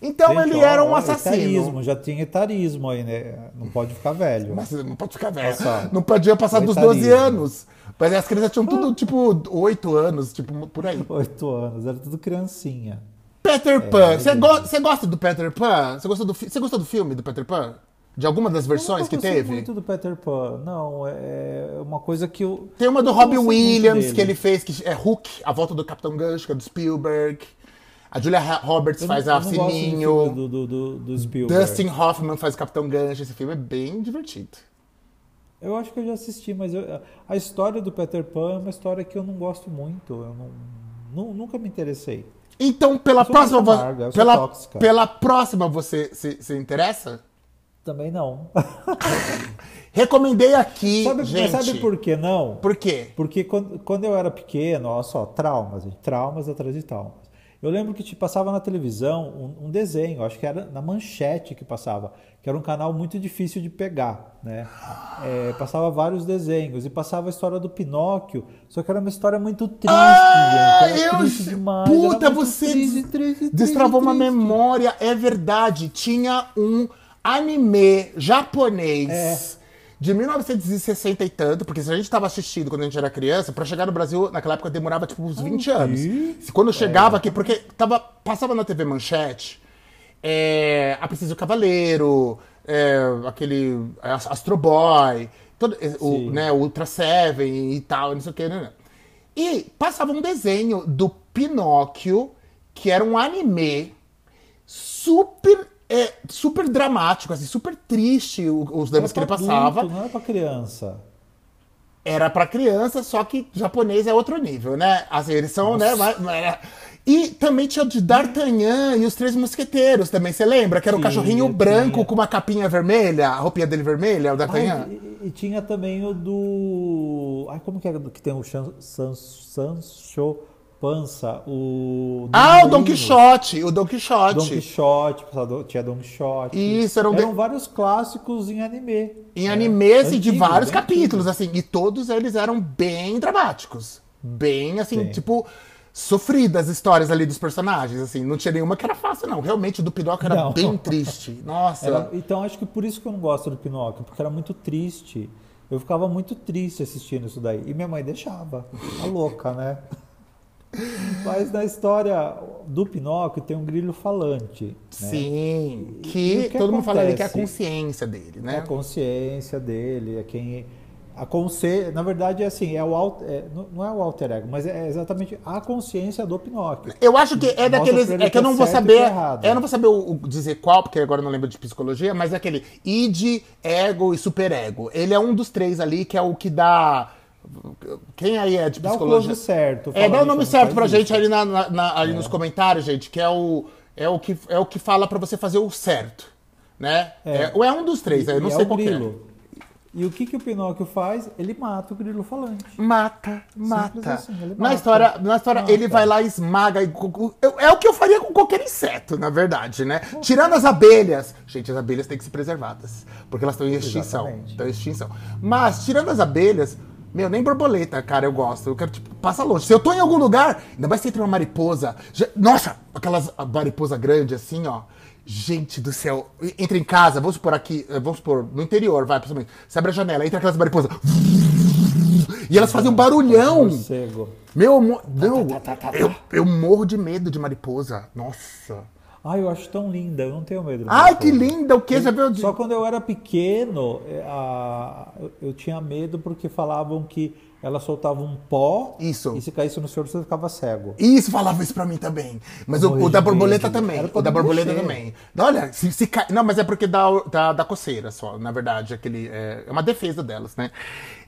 Então É. Gente, ele ó, era um assassino. Etarismo, já tinha etarismo aí, né? Não pode ficar velho. Mas não pode ficar velho. Não podia passar dos Etarismo. 12 anos. Mas as crianças tinham tudo, tipo, 8 anos, tipo, por aí. Oito anos, era tudo criancinha. Peter É, Pan. Você go- gosta do Peter Pan? Você gostou do, gostou do filme do Peter Pan? De alguma das versões que teve? muito do Peter Pan. Não, é uma coisa que eu. Tem uma do Robbie Williams que ele fez, que é Hook, a volta do Capitão Gancho, que é do Spielberg. A Julia Roberts não- faz a Sininho. Do, do, do, do Spielberg. Dustin Hoffman faz o Capitão Gancho. Esse filme é bem divertido. Eu acho que eu já assisti, mas eu- a história do Peter Pan é uma história que eu não gosto muito. Eu não, nu- nunca me interessei. Então, pela próxima, amarga, pela, tóxica. pela próxima você se, se interessa? Também não. Recomendei aqui, sabe, gente. sabe por que não? Por quê? Porque quando, quando eu era pequeno, olha só, traumas, traumas atrás de traumas. Eu lembro que te passava na televisão um, um desenho, acho que era na manchete que passava, que era um canal muito difícil de pegar, né? É, passava vários desenhos e passava a história do Pinóquio, só que era uma história muito triste, Ah, gente. Era eu triste demais. Puta, você triste, triste, triste, Destravou uma memória, é verdade. Tinha um anime japonês É. de 1960 e tanto, porque se a gente tava assistindo quando a gente era criança, pra chegar no Brasil, naquela época demorava tipo uns 20 anos. Quando chegava aqui, porque tava, passava na TV Manchete, é, A Princesa e o Cavaleiro, é, aquele Ast- Astro Boy, todo, é, o, né, Ultra Seven e tal, não sei o que, né? E passava um desenho do Pinóquio, que era um anime super, é, super dramático, assim, super triste os dramas que ele passava. adulto, não era pra criança. Era pra criança, só que japonês é outro nível, né? Assim, eles são, né? mais- mais- E também tinha o de D'Artagnan e os Três Mosqueteiros também, você lembra? Que era o Tinha, cachorrinho branco tinha. com uma capinha vermelha, a roupinha dele vermelha, o D'Artagnan. E, e tinha também o do. Ai, como que é que tem o Sancho Pança? O. Ah, o do Don. Quixote, o Don Quixote. Don Quixote, tinha Don Quixote. Isso, era um Eram de- vários clássicos em anime. Em anime, assim, de vários capítulos, antigos. assim, e todos eles eram bem dramáticos. Bem, assim, Sim. tipo, sofridas histórias ali dos personagens, assim, não tinha nenhuma que era fácil, não. Realmente, o do Pinóquio era Não. bem triste. Nossa. Era- então acho que por isso que eu não gosto do Pinóquio, porque era muito triste. Eu ficava muito triste assistindo isso daí. E minha mãe deixava. A louca, né? Mas na história do Pinóquio tem um grilo falante. Né? Sim, que, que todo mundo fala ali que é a acontece? consciência dele, É né? a consciência dele, é quem. A consci... Na verdade, é assim, é o alt... é, não é o alter ego, mas é exatamente a consciência do Pinóquio. Eu acho que é daqueles. É que eu é não vou saber. é. Eu não vou saber o, o dizer qual, porque agora eu não lembro de psicologia, mas é aquele id, ego e superego. Ele é um dos três ali que é o que dá. Quem aí é de Dá o psicologia? certo. É, dá o nome "Bicho, certo pra faz gente isso." ali, na, na- ali nos comentários, gente, que é o, é o que é o que fala pra você fazer o certo, né? É. ou é um dos três, eu não E sei é qual é. grilo. E o que, que o Pinóquio faz? Ele mata o grilo falante. Mata, mata. assim, ele na mata. história, na história Mata. ele vai lá e esmaga. e é o que eu faria com qualquer inseto, na verdade, né? Tirando as abelhas. Gente, as abelhas têm que ser preservadas. Porque elas estão em extinção. Exatamente. Estão em extinção. Mas, tirando as abelhas. Meu, nem borboleta, cara, eu gosto. Eu quero, tipo, passa longe. Se eu tô em algum lugar, ainda mais se entra uma mariposa. já- nossa, aquelas mariposa grande assim, ó. Gente do céu. Entra em casa, vamos supor aqui, eh, vamos supor, no interior, vai, principalmente. Você abre a janela, entra aquelas mariposas. E elas fazem um barulhão. Meu, mo- não, eu, eu morro de medo de mariposa. Nossa. Ai, eu acho tão linda, eu não tenho medo. Ai, que linda! O que? Já viu? Só quando eu era pequeno, é, a- eu, eu tinha medo porque falavam que ela soltava um pó Isso. e se caísse no choro você ficava cego. Isso, falava isso pra mim também. Mas o, o da borboleta medo. também. O da borboleta mexer. também. Olha, se, se cai... Não, mas é porque dá, dá, dá coceira só, na verdade. Aquele, é, é uma defesa delas, né?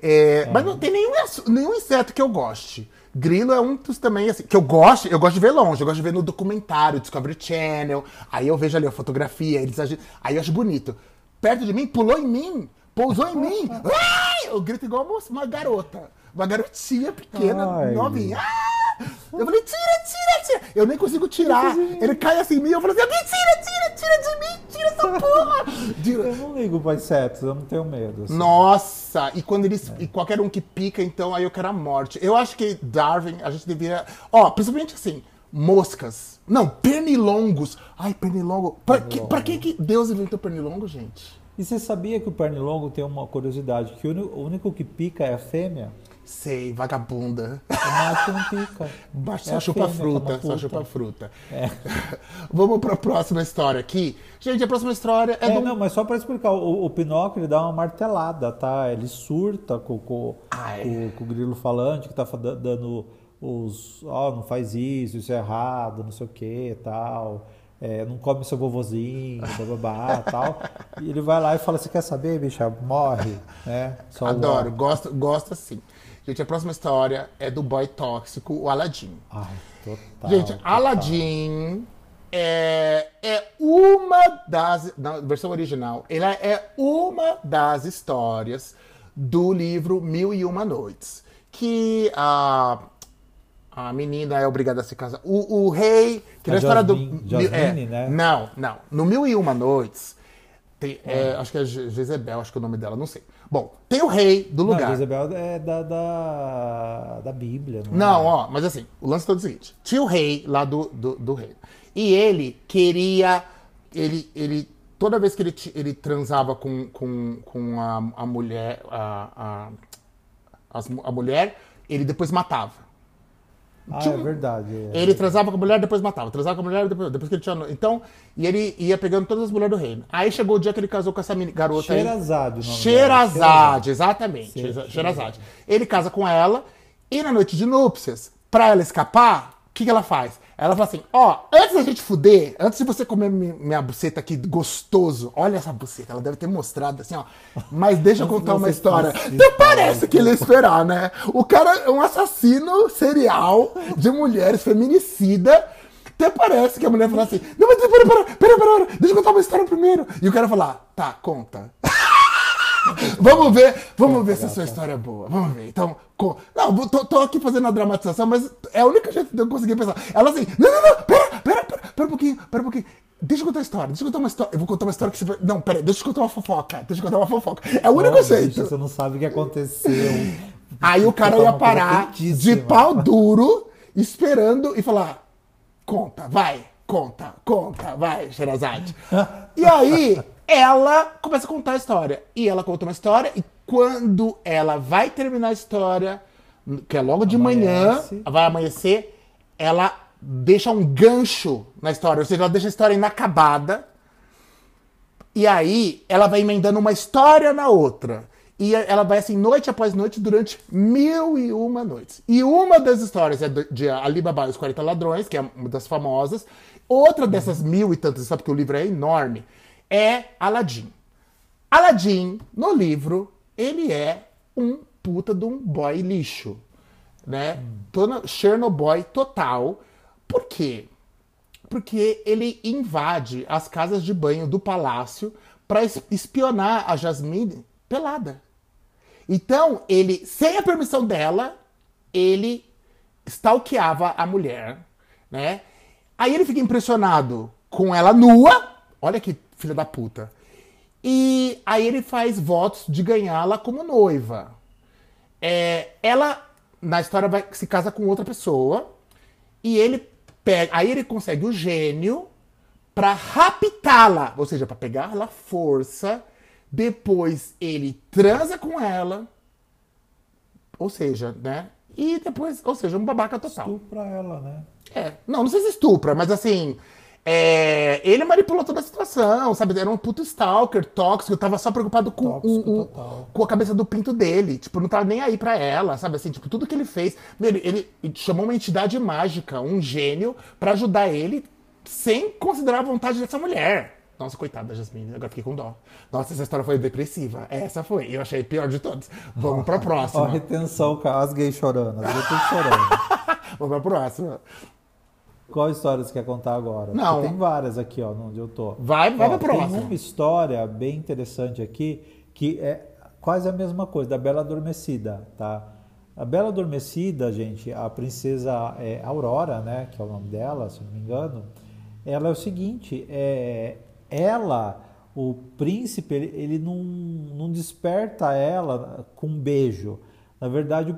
É, Mas não tem nenhum, nenhum inseto que eu goste. Grilo é um dos também, assim, que eu gosto, eu gosto de ver longe, eu gosto de ver no documentário, Discovery Channel. Aí eu vejo ali a fotografia, eles agi- aí eu acho bonito. Perto de mim, pulou em mim, pousou em mim. Ai! Eu grito igual uma garota. Uma garotinha pequena, Ai. novinha. Ah! Eu falei, tira, tira, tira. Eu nem consigo tirar. Ele cai assim em mim, eu falo assim, alguém tira, tira, tira de mim, tira essa porra. Tira. Eu não ligo para insetos, eu não tenho medo. assim. Nossa, e quando eles. E qualquer um que pica, então aí eu quero a morte. Eu acho que Darwin, a gente deveria. Ó, principalmente assim, moscas. Não, pernilongos. Ai, pernilongo. Pra, que, pra que, que Deus inventou pernilongo, gente? E você sabia que o pernilongo tem uma curiosidade, que o único que pica é a fêmea? Sei, vagabunda. O macho não pica. Baixa É só a chupa fêmea que é fruta, só chupa fruta. É. Vamos pra próxima história aqui. Gente, a próxima história é, É, do. não, mas só para explicar, o, o Pinóquio ele dá uma martelada, tá? Ele surta com, com, Ai. com- com o grilo falante que tá dando os. Ó, não faz isso, isso é errado, não sei o que tal. É, não come seu vovozinho, bababá tal. E ele vai lá e fala: Você quer saber, bicha? Morre, né? Só Adoro, gosto, gosto assim. Gente, a próxima história é do boy tóxico, o Aladdin. Ai, total. Gente, total. Aladdin é, é uma das. Na versão original, ela é uma das histórias do livro Mil e Uma Noites. Que a, a menina é obrigada a se casar. O, o rei. Que A na história do. Jasmine- é, né? Não, não. No Mil e Uma Noites. tem- é, acho que é Je- Jezebel, acho que é o nome dela, não sei. Bom, tem o rei do Não, lugar. Jezebel é da, da, da Bíblia, não, Não, é? ó, mas assim, o lance todo é o seguinte: tinha o rei lá do, do, do reino. E ele queria. Ele, ele toda vez que ele, ele transava com, com, com a, a mulher. A, a, a mulher, ele depois matava. Ah, Tinha é um- verdade. é. Ele transava com a mulher, depois matava. Transava com a mulher, depois, depois que ele tinha. Então, e ele ia pegando todas as mulheres do reino. Aí chegou o dia que ele casou com essa meni- garota aí. Nome dela, Sherazade, exatamente. Sim. Sherazade. Ele casa com ela e na noite de núpcias, pra ela escapar, o que, que ela faz? Ela fala assim: ó, antes da gente fuder, antes de você comer mi- minha buceta aqui gostoso, olha essa buceta, ela deve ter mostrado assim, ó. Mas deixa eu contar uma história. falar. parece que ele ia esperar, né? O cara é um assassino serial de mulheres, feminicida. Até parece que a mulher fala assim: Não, mas pera, pera, pera, pera, deixa eu contar uma história primeiro. E o cara falar: Tá, conta. vamos ver, vamos ver se a sua história é boa. Vamos ver. Então, co- não, tô, tô aqui fazendo a dramatização, mas é a única jeito de eu conseguir pensar. Ela assim: Não, não, não, pera, pera, pera, pera um pouquinho, pera um pouquinho. Deixa eu contar a história, deixa eu contar uma história. Eu vou contar uma história que você. Não, pera, deixa eu contar uma fofoca. Deixa eu contar uma fofoca. É o único jeito. bicho, Você não sabe o que aconteceu. Aí o cara ia parar de pau duro, esperando e falar: conta, vai, conta, conta, vai, Sherazade. e aí ela começa a contar a história. E ela conta uma história, e quando ela vai terminar a história, que é logo de manhã, Amanhece. vai amanhecer, ela deixa um gancho na história, ou seja, ela deixa a história inacabada. E aí ela vai emendando uma história na outra. E ela vai assim, noite após noite, durante mil e uma noites. E uma das histórias é de Alibaba e os 40 Ladrões, que é uma das famosas. Outra dessas mil e tantas, sabe que o livro é enorme, é Aladdin. Aladdin, no livro, ele é um puta de um boy lixo. Né? Toda- Chernobyl total. Por quê? Porque ele invade as casas de banho do palácio para espionar a Jasmine pelada. Então, ele, sem a permissão dela, ele stalkeava a mulher, né? Aí ele fica impressionado com ela nua. Olha que filha da puta. E aí ele faz votos de ganhá-la como noiva. É, ela, na história, vai, se casa com outra pessoa. E ele pega. Aí ele consegue o gênio pra raptá-la. Ou seja, pra pegar ela força. Depois ele transa com ela. Ou seja, né? E depois, ou seja, um babaca total. Estupra ela, né? É, não, não sei se estupra, mas assim, É, ele manipulou toda a situação, sabe? Era um puto stalker, tóxico, tava só preocupado com, Tóxico o- total. com a cabeça do pinto dele. Tipo, não tava nem aí pra ela, sabe? Assim, tipo, tudo que ele fez. Ele, ele chamou uma entidade mágica, um gênio, pra ajudar ele sem considerar a vontade dessa mulher. Nossa, coitada da Jasmine, agora fiquei com dó. Nossa, essa história foi depressiva. Essa foi. Eu achei pior de todas. Vamos pra Ó, próxima. retenção, cara, as gays chorando, tudo chorando. Vamos pra próxima. Qual história você quer contar agora? Não. Porque tem várias aqui, ó, onde eu tô. Vai, vai Ó, pra próxima. Tem uma história bem interessante aqui que é quase a mesma coisa, da Bela Adormecida, tá? A Bela Adormecida, gente, a princesa é, Aurora, né, que é o nome dela, se não me engano, ela é o seguinte, é, ela, o príncipe, ele, ele não, não desperta ela com um beijo. Na verdade,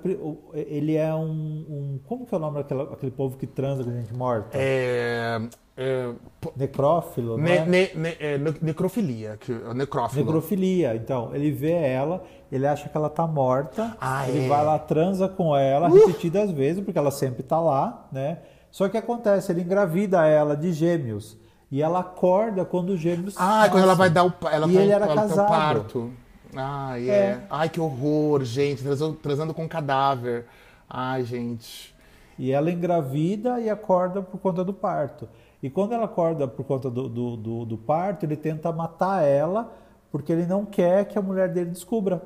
ele é um, um- Como que é o nome daquele aquele povo que transa com gente morta? É. é, Necrófilo, ne- né? ne- ne- é, ne- necrofilia. Que, é necrófilo. Necrofilia. Então, ele vê ela, ele acha que ela tá morta, Ah, ele é. vai lá, transa com ela repetidas vezes, porque ela sempre tá lá, né? Só que acontece, ele engravida ela de gêmeos. E ela acorda quando os gêmeos. Ah, quando ela nascem. vai dar o, ela E tá- ele era ela tem o casado. parto. Ai, é. É. Ai, que horror, gente. Transando, transando com um cadáver. Ai, gente. E ela engravida e acorda por conta do parto. E quando ela acorda por conta do, do, do, do parto, ele tenta matar ela, porque ele não quer que a mulher dele descubra.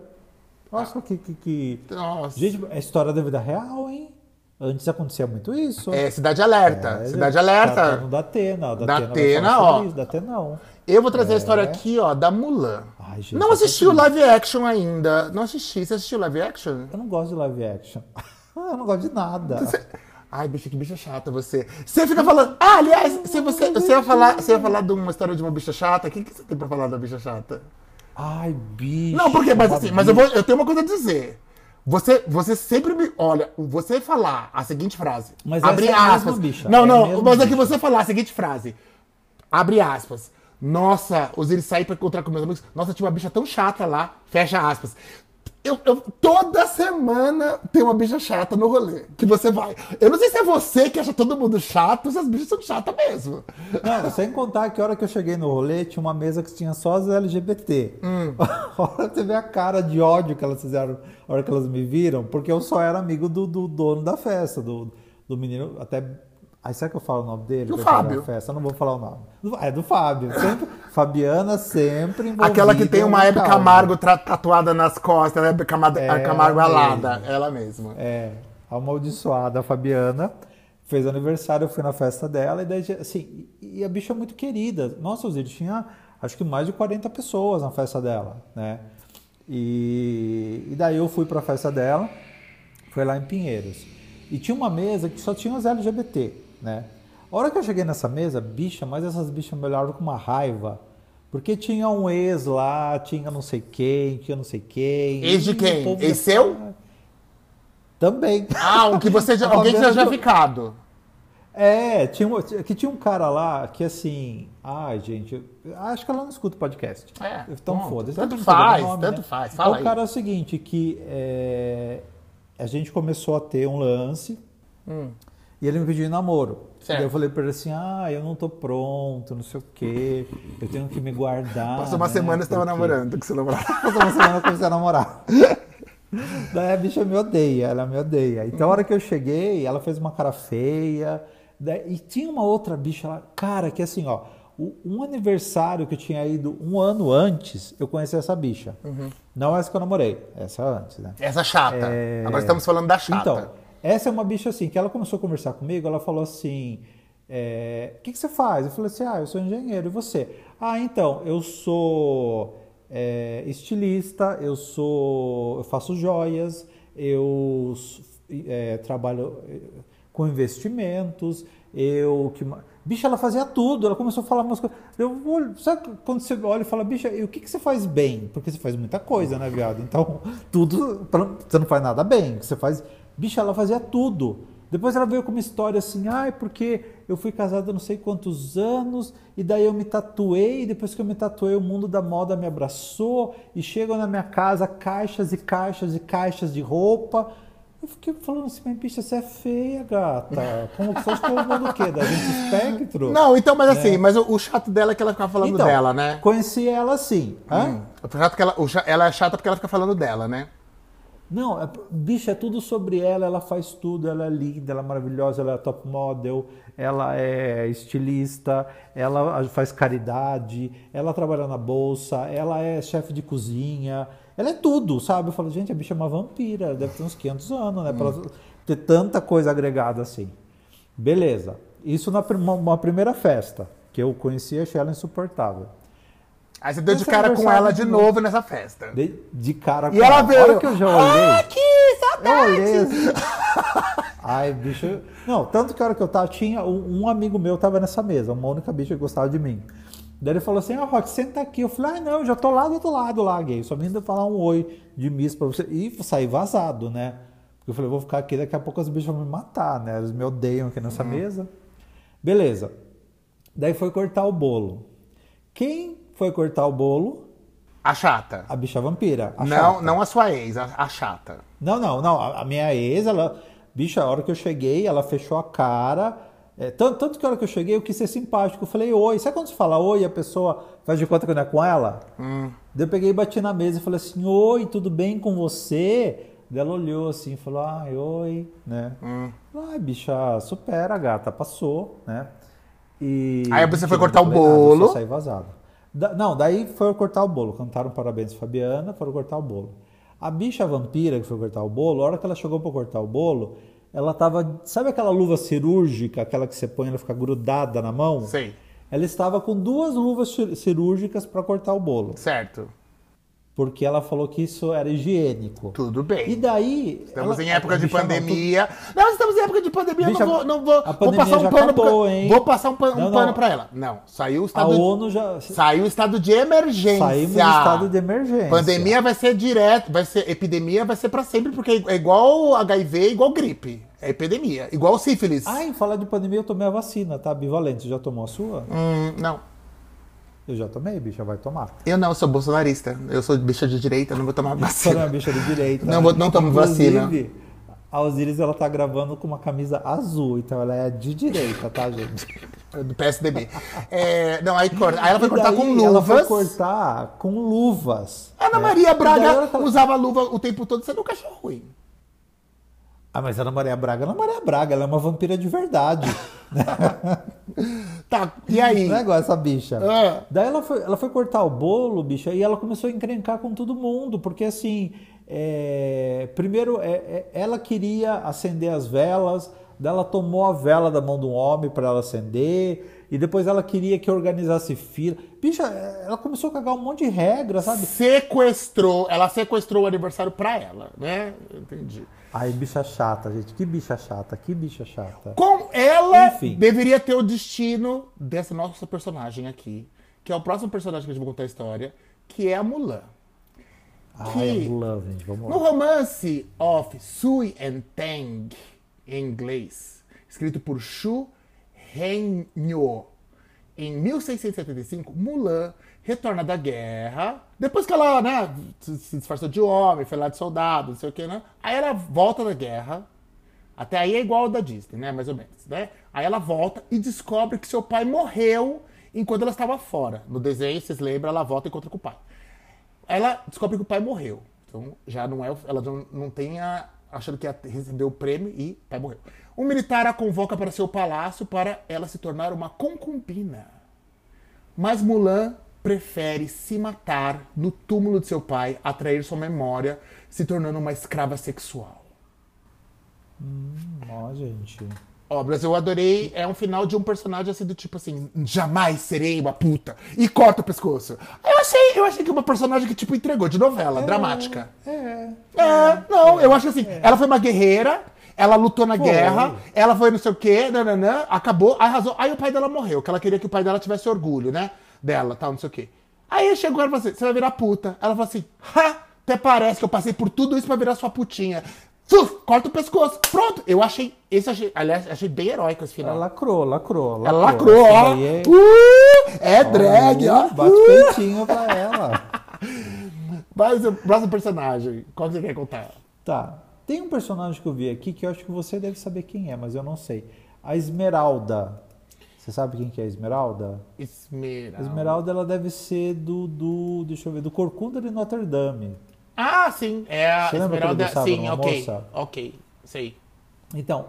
Nossa, que, que, que... Nossa. Gente, é história da vida real, hein? Antes acontecia muito isso. É, Cidade Alerta. É, Cidade Tá, Alerta. tá no Datena. O Datena, Datena, vai falar ó. isso. Datena não. Eu vou trazer a história aqui, ó, da Mulan. Ai, gente, não eu assisti o live action ainda. Não assisti. Você assistiu live action? Eu não gosto de live action. eu não gosto de nada. Ai, bicha, que bicha chata você. Você fica falando. Ah, aliás, se você, você, ia falar, você ia falar de uma história de uma bicha chata, o que, que você tem pra falar da bicha chata? Ai, bicho. Não, porque, mas assim, mas eu, vou, bicha. eu tenho uma coisa a dizer. Você, você sempre me. Olha, você falar a seguinte frase. Mas abre é aspas. mesma bicha, Não, é não, mas é que bicha. você falar a seguinte frase. Abre aspas. Nossa, os eles saem pra encontrar com meus amigos. Nossa, tinha uma bicha tão chata lá. Fecha aspas. Eu, eu- toda semana tem uma bicha chata no rolê. Que você vai. Eu não sei se é você que acha todo mundo chato, se as bichas são chatas mesmo. Não, sem contar que a hora que eu cheguei no rolê, tinha uma mesa que tinha só as LGBT. Hum. A hora que você vê a cara de ódio que elas fizeram a hora que elas me viram, porque eu só era amigo do, do dono da festa, do, do menino, até... Aí será que eu falo o nome dele? Do Fábio. Festa? Eu não vou falar o nome. É do Fábio. Sempre, Fabiana sempre envolvida Aquela que tem uma Hebe. Camargo tatuada nas costas, Hebe Camargo, É, Camargo alada. Ela mesma. É, a amaldiçoada a Fabiana fez aniversário, eu fui na festa dela e daí, assim, e a bicha é muito querida. Nossa, Osiris, tinha acho que mais de 40 pessoas na festa dela, né? E, e daí eu fui pra festa dela, foi lá em Pinheiros. E tinha uma mesa que só tinha os LGBT, né? A hora que eu cheguei nessa mesa, bicha, mas essas bichas me olharam com uma raiva. Porque tinha um ex lá, tinha não sei quem, tinha não sei quem. Ex de quem? Ex seu? Também. Ah, um que você já, A alguém que já já ficado. É, tinha, que tinha um cara lá que assim. Ai, gente, acho que ela não escuta o podcast. É, então foda-se. Tanto faz, nome, tanto né? faz. Fala Então, aí. o cara é o seguinte: que é, a gente começou a ter um lance e ele me pediu em namoro. Certo. E eu falei pra ele assim: ah, eu não tô pronto, não sei o quê, eu tenho que me guardar. Passou uma né, semana estava porque- namorando com seu namorado. Passou uma semana eu comecei a namorar. Daí a bicha me odeia, ela me odeia. Então, a hora que eu cheguei, ela fez uma cara feia. Daí- e tinha uma outra bicha lá, cara, que assim, ó, um aniversário que eu tinha ido um ano antes, eu conheci essa bicha. Não essa que eu namorei, essa antes, né? Essa chata. É. Agora estamos falando da chata. Então, essa é uma bicha assim, que ela começou a conversar comigo, ela falou assim, é, o que, que você faz? Eu falei assim, ah, eu sou engenheiro, e você? Ah, então, eu sou é, estilista, eu sou, eu faço joias, eu é, trabalho é, com investimentos, eu que Bicha, ela fazia tudo, ela começou a falar umas coisas. Eu olho, sabe quando você olha e fala, bicha, e o que, que você faz bem? Porque você faz muita coisa, né, viado? Então, tudo, você não faz nada bem. Você faz. Bicha, ela fazia tudo. Depois ela veio com uma história assim, ai, porque eu fui casada não sei quantos anos, e daí eu me tatuei, e depois que eu me tatuei, o mundo da moda me abraçou, e chegam na minha casa caixas e caixas e caixas de roupa. Eu fiquei falando assim, mas bicha, você é feia, gata. Como que você acha que eu vou do quê? Da gente espectro? Não, então, mas assim, mas o, o chato dela é que ela fica falando Então, dela, né? Conheci ela assim. Hã? Hum. O chato que ela, o ela é chata porque ela fica falando dela, né? Não, é, bicha, é tudo sobre ela, ela faz tudo, ela é linda, ela é maravilhosa, ela é top model, ela é estilista, ela faz caridade, ela trabalha na bolsa, ela é chefe de cozinha, ela é tudo, sabe? Eu falo, gente, a bicha é uma vampira, deve ter uns 500 anos, né? Pra ela ter tanta coisa agregada assim. Beleza. Isso na uma, uma primeira festa, que eu conheci, achei ela insuportável. Aí você deu de cara com ela de novo nessa festa. De, de cara E ela A veio. hora que eu já olhei. Ah, que Eu saudade! olhei assim. Ai, bicho. Não, tanto que a hora que eu tava, tinha um, um amigo meu tava nessa mesa, uma única bicha que gostava de mim. Daí ele falou assim: Ah, Rock, senta aqui. Eu falei: Ah, não, eu já tô lá do outro lado lá, gay. Só vim ainda falar um oi de miss pra você. E sair vazado, né? Porque eu falei: Vou ficar aqui, daqui a pouco as bichas vão me matar, né? Eles me odeiam aqui nessa mesa. Beleza. Daí foi cortar o bolo. Quem foi cortar o bolo? A chata. A bicha vampira. a Não, chata. não a sua ex, a, a chata. Não, não, não. A minha ex, ela. Bicha, a hora que eu cheguei, ela fechou a cara. É, tanto, tanto que a hora que eu cheguei, eu quis ser simpático. Eu falei, oi. Sabe quando você fala oi e a pessoa faz de conta que não é com ela? Daí eu peguei e bati na mesa e falei assim: Oi, tudo bem com você? Daí ela olhou assim e falou: Ai, oi, né? Ai, bicha, supera, gata, passou, né? E. Aí você foi cortar o falei nada, eu bolo. só saí vazado. Da- não, daí foi cortar o bolo. Cantaram parabéns, Fabiana, foram cortar o bolo. A bicha vampira que foi cortar o bolo, a hora que ela chegou para cortar o bolo, ela tava. Sabe aquela luva cirúrgica, aquela que você põe e ela fica grudada na mão? Sei. Ela estava com duas luvas cir- cirúrgicas para cortar o bolo, Certo. Porque ela falou que isso era higiênico. Tudo bem. E daí. Estamos ela- em época a de pandemia. Não, estamos em época de pandemia. Bicha, não vou, não vou, a vou pandemia passar um já pano. acabou, pra, hein? Vou passar um pano, Não, um pano pra ela. Não, saiu o A estado. ONU já. Saiu o estado de emergência. Saímos do estado de emergência. Pandemia vai ser direto, vai ser epidemia, vai ser pra sempre, porque é igual HIV, igual gripe. É epidemia. Igual sífilis. Ah, em falar de pandemia, eu tomei a vacina, tá? Bivalente. Você já tomou a sua? Hum, não. Eu já tomei, bicha, vai tomar. Eu não, sou bolsonarista. Eu sou bicha de direita, não vou tomar Você não é vacina. bicha de direita. Não, vou- não tomo vacina. Inclusive, A Osiris, ela tá gravando com uma camisa azul, então ela é de direita, tá, gente? Do PSDB. É, não, aí, corta. aí ela foi cortar com luvas. Ela foi cortar com luvas. Ana né? Maria Braga tá- usava luva o tempo todo, você nunca achou ruim. Ah, mas a Ana Maria Braga, a Ana Maria Braga, ela é uma vampira de verdade. Tá, e aí? Não é igual essa bicha. Ah. Daí ela foi, ela foi cortar o bolo, bicha, e ela começou a encrencar com todo mundo, porque assim, é, primeiro é, é, ela queria acender as velas, daí ela tomou a vela da mão de um homem para ela acender, e depois ela queria que organizasse fila. Bicha, é, ela começou a cagar um monte de regra, sabe? Sequestrou, ela sequestrou o aniversário pra ela, né? Entendi. Ai, bicha chata, gente, que bicha chata, que bicha chata. Com ela Enfim. deveria ter o destino dessa nossa personagem aqui, que é o próximo personagem que a gente vai contar a história, que é a Mulan. Ai, a Mulan, gente, vamos No lá. romance of Sui and Tang, em inglês, escrito por Xu Renyo, em 1675, Mulan retorna da guerra. Depois que ela né, se disfarçou de homem, foi lá de soldado, não sei o que, né? Aí ela volta da guerra. Até aí é igual ao da Disney, né? Mais ou menos, né? Aí ela volta e descobre que seu pai morreu enquanto ela estava fora. No desenho, vocês lembram, ela volta e encontra com o pai. Ela descobre que o pai morreu. Então já não é. Ela não, não tem a. achando que ia receber o prêmio e o pai morreu. Um militar a convoca para seu palácio para ela se tornar uma concubina. Mas Mulan prefere se matar no túmulo de seu pai, atrair sua memória, se tornando uma escrava sexual. Ó, gente. Ó, mas eu adorei. É um final de um personagem assim do tipo assim, jamais serei uma puta. E corta o pescoço. Eu achei, eu achei que uma personagem que tipo entregou de novela, dramática. É. É, não, eu acho que assim, ela foi uma guerreira, ela lutou na Foi. guerra, ela foi não sei o quê, nananã, acabou, arrasou. Aí o pai dela morreu, que ela queria que o pai dela tivesse orgulho, né? Dela, tal, não sei o quê. Aí chegou ela e falou assim, você vai virar puta. Ela falou assim, ha, até parece que eu passei por tudo isso pra virar sua putinha. Fuf, corta o pescoço. Pronto, eu achei, esse achei, aliás, achei bem heróico esse final. Ela lacrou, lacrou, Ela lacrou, ó. é- Uh, é drag, ó. Bate Uh. peitinho pra ela. Mas o próximo personagem, qual que você quer contar? Tá. Tem um personagem que eu vi aqui que eu acho que você deve saber quem é, mas eu não sei. A Esmeralda. Você sabe quem que é a Esmeralda? Esmeralda. A Esmeralda ela deve ser do, do deixa eu ver, do Corcunda de Notre Dame. Ah, sim. É a Você Esmeralda. Sim, ok. moça? Ok. Sei. Então,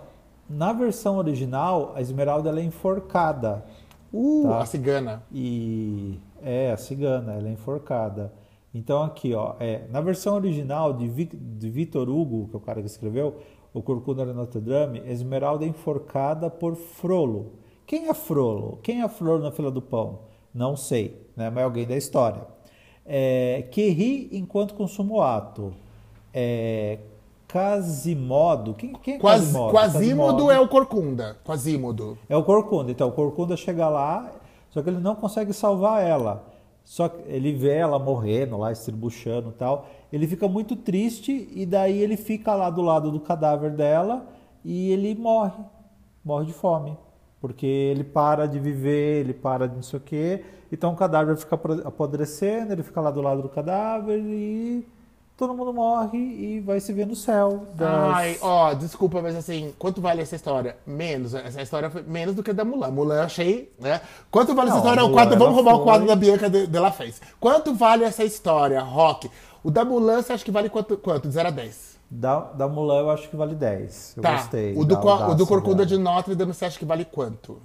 na versão original, a Esmeralda ela é enforcada. Uh, Tá. a cigana. E é a cigana, ela é enforcada. Então aqui, ó, é, na versão original de, de Victor Hugo, que é o cara que escreveu, o Corcunda de Notre Dame, Esmeralda é enforcada por Frollo. Quem é Frollo? Quem é a flor na fila do pão? Não sei, né? mas é alguém da história. É, que ri enquanto consuma o ato. É, Quasimodo. Quem, quem é Quas, Quasimodo? Quasímodo é o Corcunda. Quasímodo. É o Corcunda. Então, o Corcunda chega lá, só que ele não consegue salvar ela. Só que ele vê ela morrendo lá, estribuchando e tal. Ele fica muito triste e daí ele fica lá do lado do cadáver dela e ele morre. Morre de fome. Porque ele para de viver, ele para de não sei o quê. Então o cadáver fica apodrecendo, ele fica lá do lado do cadáver e todo mundo morre e vai se ver no céu. das- Ai, ó, desculpa, mas assim, quanto vale essa história? Menos. Essa história foi menos do que a da Mulan. Mulan eu achei, né? Quanto vale essa Não, história? a O quadro, vamos roubar o quadro foi- da Bianca de, de La Fez. Quanto vale essa história, Rock? O da Mulan, você acha que vale quanto? Quanto? De 0 a 10? Da, da Mulan eu acho que vale 10. Eu tá. gostei. O do, da o do Corcunda de Notre Dame, você acha que vale quanto?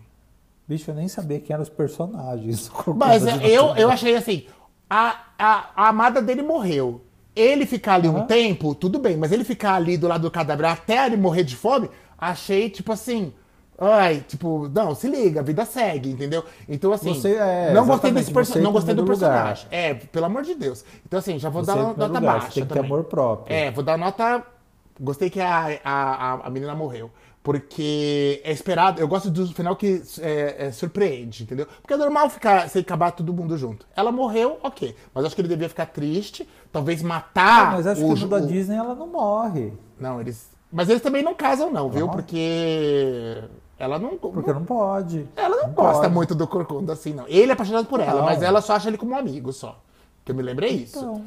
Bicho, eu nem sabia quem eram os personagens. Mas é, eu, eu achei assim, a, a, a amada dele morreu. Ele ficar ali um Aham. tempo, tudo bem, mas ele ficar ali do lado do cadáver até ele morrer de fome, achei, tipo assim. Ai, tipo, não, se liga, a vida segue, entendeu? Então, assim, Você é, não gostei desse perso- você em não gostei do lugar. personagem. É, pelo amor de Deus. Então, assim, já vou Você dar em nota lugar, baixa. você tem que ter amor próprio. É, vou dar nota. Gostei que a, a, a- menina morreu. Porque é esperado. Eu gosto do final que é, é, surpreende, entendeu? Porque é normal ficar sem acabar todo mundo junto. Ela morreu, ok. Mas acho que ele devia ficar triste, talvez matar. Ah, mas acho o, que no da o- Disney ela não morre. Não, eles. Mas eles também não casam, não, viu? Não? Porque. Ela não. Porque não pode. Ela não, gosta pode. muito do Corcunda assim, não. Ele é apaixonado por ela, Não. mas ela só acha ele como um amigo só. Que eu me lembrei isso. Então,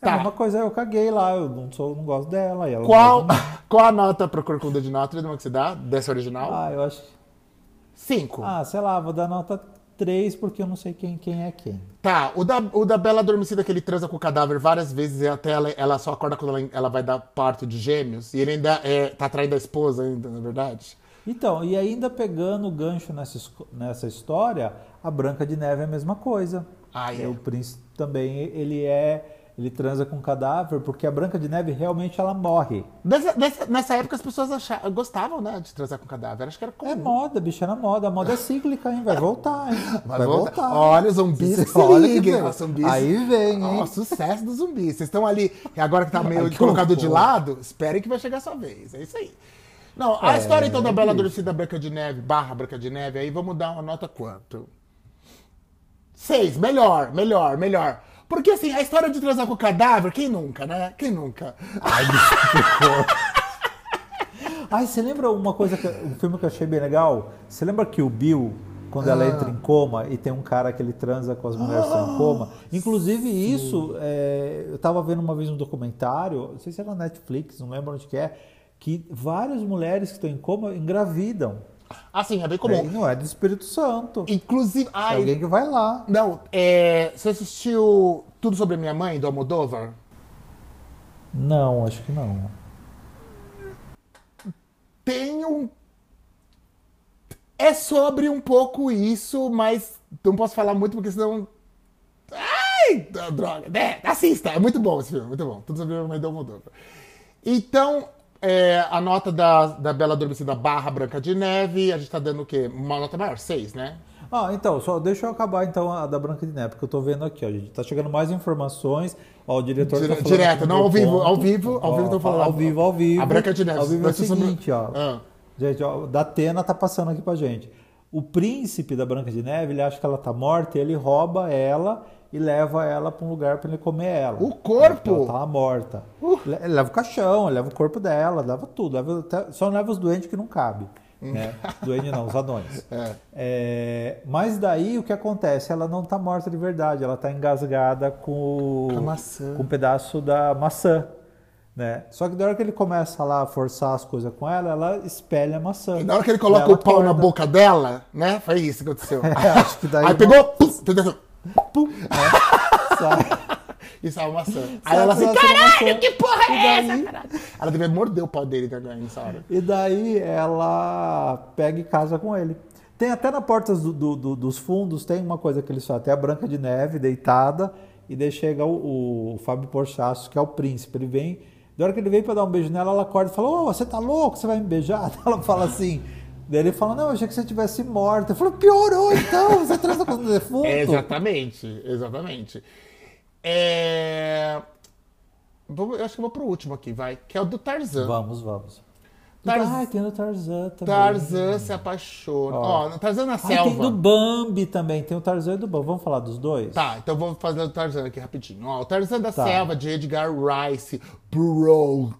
Tá. é uma coisa, eu caguei lá, eu não, sou, não gosto dela. Ela não Qual, qual a nota pro Corcunda de Notre Dame que você dá dessa original? Ah, eu acho. Cinco. Ah, sei lá, vou dar nota 3 porque eu não sei quem, quem é quem. Tá, o da, o da Bela Adormecida que ele transa com o cadáver várias vezes e até ela, ela só acorda quando ela, ela vai dar parto de gêmeos. E ele ainda é, tá traindo a esposa ainda, na verdade. Então, e ainda pegando o gancho nessa, nessa história, a Branca de Neve é a mesma coisa. Ah, é. O príncipe também, ele é. Ele transa com cadáver porque a Branca de Neve realmente ela morre. Nessa, nessa, nessa época as pessoas achavam, gostavam, né, de transar com cadáver. Acho que era comum. É moda, bicho, era moda. A moda é cíclica, hein? Vai voltar, hein? Vai voltar. Olha, os zumbis que se Olha que liguem. Ó, zumbis. Aí vem, hein? Ó, sucesso dos zumbis. Vocês estão ali, agora que tá meio Ai, que colocado de lado, esperem que vai chegar a sua vez. É isso aí. Não, a É, história então da Bela bicho. Adormecida Branca de Neve, barra Branca de Neve, aí vamos dar uma nota quanto? Seis, melhor, melhor, melhor. Porque assim, a história de transar com o cadáver, quem nunca, né? Quem nunca? Ai, você lembra uma coisa, que, um filme que eu achei bem legal? Você lembra que o Bill, quando ela entra em coma e tem um cara que ele transa com as mulheres estão em coma? Inclusive isso, é, eu tava vendo uma vez um documentário, não sei se era na Netflix, não lembro onde que é, que várias mulheres que estão em coma engravidam. Assim, é bem É, comum. e não é do Espírito Santo. Inclusive, É ai, alguém que vai lá. não, é, você assistiu Tudo Sobre Minha Mãe, do Almodóvar? Não, acho que não. tem um. É sobre um pouco isso, mas não posso falar muito porque senão. Ai, droga. É, assista, é muito bom esse filme, muito bom. Tudo sobre a mãe do Almodóvar. Então, é, a nota da, da Bela Adormecida barra Branca de Neve, a gente tá dando o quê? Uma nota maior? Seis, né? Ah, então, só deixa eu acabar então a da Branca de Neve, porque eu tô vendo aqui, ó, gente, tá chegando mais informações, ó, o diretor Dire- tá falando direto, não ao vivo, ponto. ao vivo, ao Ó, vivo tô falando. Ao vivo, ao vivo. A Branca de Neve. Ao vivo é o seguinte, ó. Ah. Gente, ó, da Atena tá passando aqui pra gente. O príncipe da Branca de Neve, ele acha que ela tá morta e ele rouba ela e leva ela pra um lugar pra ele comer ela. O corpo? Ela tá morta. Ele leva o caixão, leva o corpo dela, leva tudo. Leva até- só leva os doentes que não cabe. Né? Doente não, os anões. É. É, mas daí o que acontece? Ela não tá morta de verdade, ela tá engasgada com, o- Com um pedaço da maçã. Né? Só que da hora que ele começa lá a forçar as coisas com ela, ela espelha a maçã. E na hora que ele coloca o pau na acorda. boca dela, né? Foi isso que aconteceu. É, acho que daí Aí pegou, pum? Pum, né? Sai. e saiu a maçã. Aí Sai ela assim, caralho, maçã. que porra é essa, daí- caralho? Ela devia morder o pau dele também nessa hora. E daí ela pega e casa com ele. Tem até na porta do- do- do- dos fundos, tem uma coisa que eles falam, tem a Branca de Neve deitada, e daí chega o, o Fábio Porchaço, que é o príncipe. Ele vem, da hora que ele vem pra dar um beijo nela, ela acorda e fala, ô, você tá louco? Você vai me beijar? Ela fala assim. Daí ele fala, não, eu achei que você tivesse morta. Eu falo, piorou então, você transa com o defunto? É, exatamente, exatamente. É... Eu acho que eu vou pro último aqui, vai. Que é o do Tarzan. Vamos, vamos. Tarz- Ai, tem o Tarzan também. Tarzan se apaixona. Ó, no Tarzan na Ai, selva. tem do Bambi também, tem o Tarzan e do Bambi. Vamos falar dos dois? Tá, então vamos fazer o Tarzan aqui rapidinho. Ó, o Tarzan da Tá. Selva, de Edgar Rice Burroughs.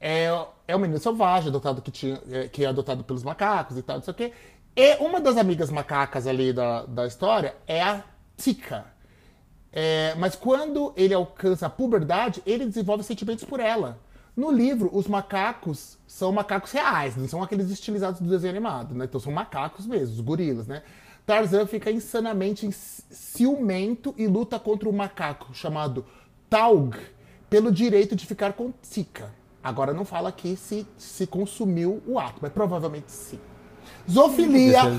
É, é um menino selvagem, adotado que, tinha, é, que é adotado pelos macacos e tal, não sei o quê. E uma das amigas macacas ali da, da história é a Tika. É, mas quando ele alcança a puberdade, ele desenvolve sentimentos por ela. No livro, os macacos são macacos reais, não são aqueles estilizados do desenho animado, né? Então são macacos mesmo, os gorilas, né? Tarzan fica insanamente ci- ciumento e luta contra um macaco chamado Taug pelo direito de ficar com Tika. Agora não fala aqui se, se consumiu o ato, mas provavelmente sim.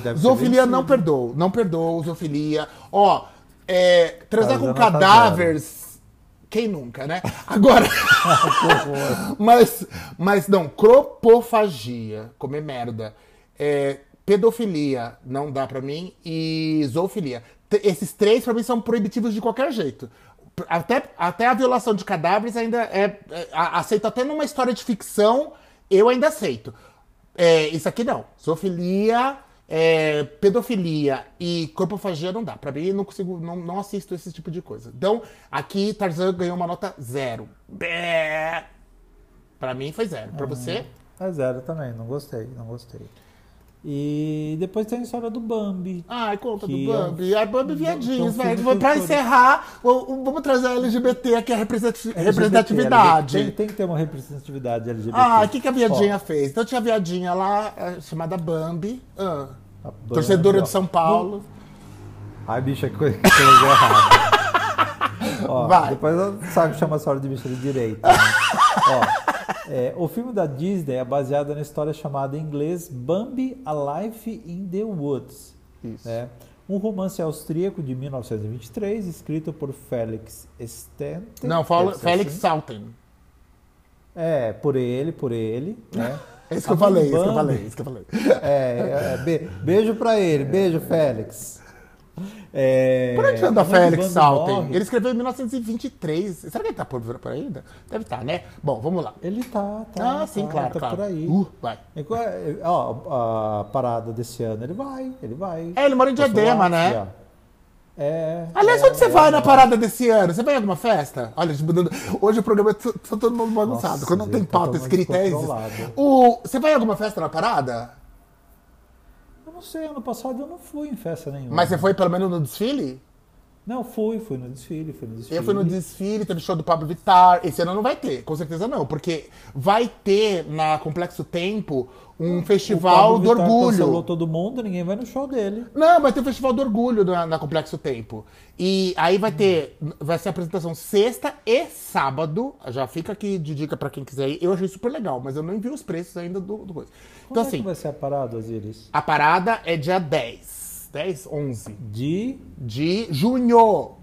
Ter zoofilia não perdoa, não perdoa zoofilia. Ó, é, transar com cadáveres, quem nunca, né? Agora, mas, mas não, cropofagia, comer merda, é, pedofilia, não dá pra mim, e zoofilia. T- Esses três, pra mim, são proibitivos de qualquer jeito. Até, até a violação de cadáveres ainda é, é, aceito até numa história de ficção, eu ainda aceito. É, isso aqui não. Zoofilia, é, pedofilia e corpofagia não dá. Pra mim, não consigo, não, não assisto esse tipo de coisa. Então, aqui Tarzan ganhou uma nota zero. Bé. Pra mim foi zero. Pra você? É zero também, não gostei, não gostei. E depois tem a história do Bambi. Ai, conta do é Bambi. Ai, Bambi viadinhos, é pra encerrar, vamos trazer a LGBT aqui, a representati- LGBT, representatividade. Tem, que ter uma representatividade LGBT. Ah, o que, que a viadinha Ó, fez? Então tinha a viadinha lá, eh, chamada Bambi. ah, Bambi, torcedora ó. de São Paulo. Ai, bicha, que coisa que coisa errada. Ó, Vai. Depois sabe que chama a história de bicha de direito. né? Ó, é, o filme da Disney é baseado na história chamada em inglês Bambi A Life in the Woods. Isso. né? Um romance austríaco de 1923, escrito por Felix Stenten. Não, fala assim. Salten. É, por ele, por ele, né? É isso que eu falei, isso que eu falei, isso que eu falei. É, é, be- beijo pra ele, beijo, Félix. É, Por onde anda do Félix Salten? Ele escreveu em 1923. Será que ele tá por, por aí ainda? Deve estar, né? Bom, vamos lá. Ele tá, tá. ah, sim, tá, claro, tá claro. por aí. Uh, vai. Qual é- Ó, a parada desse ano, ele vai, ele vai. É, ele mora em Diadema, né? É. Aliás, é, onde você é, vai na é. parada desse ano? Você vai em alguma festa? Olha, mudando- hoje o programa é tá todo mundo bagunçado. Nossa, Quando não tem tá pauta escrita, é isso. O... Você vai em alguma festa na parada? Não sei, ano passado eu não fui em festa nenhuma. Mas você foi pelo menos no desfile? Não, fui, fui no desfile, fui no desfile. Eu fui no desfile, teve show do Pablo Vittar. Esse ano não vai ter, com certeza não, porque vai ter na Complexo Tempo um festival do Vittar cancelou orgulho. todo mundo, ninguém vai no show dele. Não, vai ter o Festival do Orgulho na, na Complexo Tempo. E aí vai ter. Vai ser a apresentação sexta e sábado. Já fica aqui de dica pra quem quiser ir. Eu achei super legal, mas eu não envio os preços ainda do, do coisa. Quando Então, é que assim, vai ser a parada, Osiris? a parada é dia 10. 10, 11 De de junho.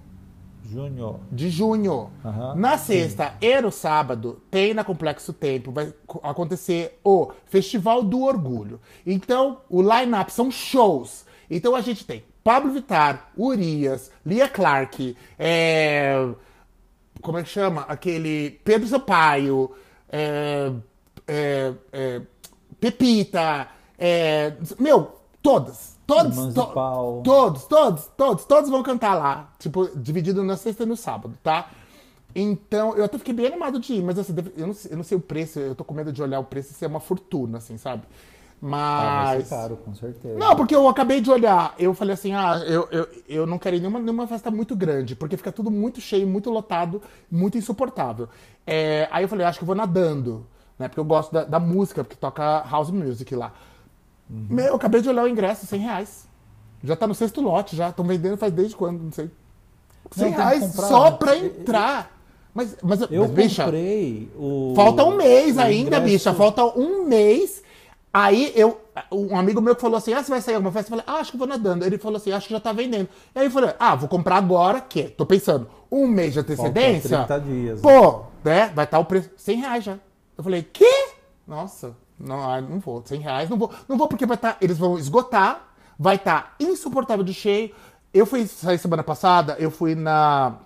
Junho. de junho. Aham, Na sexta e no sábado, tem na Complexo Tempo, vai co- acontecer o Festival do Orgulho. Então, o line-up são shows. Então, a gente tem Pablo Vittar, Urias, Lia Clark, é... como é que chama? Aquele Pedro Sampaio, é... é, é, Pepita, é, meu, todas. Todos, to- todos, todos, todos, todos vão cantar lá. Tipo, dividido na sexta e no sábado, tá? Então, eu até fiquei bem animado de ir, mas assim, eu não, sei- eu não sei o preço, eu tô com medo de olhar o preço e ser uma fortuna, assim, sabe? Ah, vai Mas. ser caro, com certeza. Não, porque eu acabei de olhar. Eu falei assim: ah, eu, eu, eu não quero ir nenhuma, nenhuma festa muito grande, porque fica tudo muito cheio, muito lotado, muito insuportável. É, aí eu falei: acho que eu vou nadando, né? Porque eu gosto da, da música, porque toca house music lá. Meu, eu acabei de olhar o ingresso, 100 reais. Já tá no sexto lote, já. Estão vendendo faz desde quando, não sei. 100 tem que reais comprar, só né? pra entrar. Mas, mas, Eu mas bicha, comprei o. Falta um mês o ainda, ingresso- bicha. Falta um mês. Aí eu. Um amigo meu que falou assim: Ah, você vai sair alguma festa? Eu falei, ah, acho que vou nadando. Ele falou assim, acho que já tá vendendo. E aí eu falei, ah, vou comprar agora, que? Tô pensando, um mês de antecedência. 30 dias, Pô, né? Vai estar o preço. 100 reais já. Eu falei, quê? Nossa, não, não vou. 100 reais, não vou. Não vou porque vai estar. eles vão esgotar, vai estar insuportável de cheio. Eu fui sair semana passada, eu fui na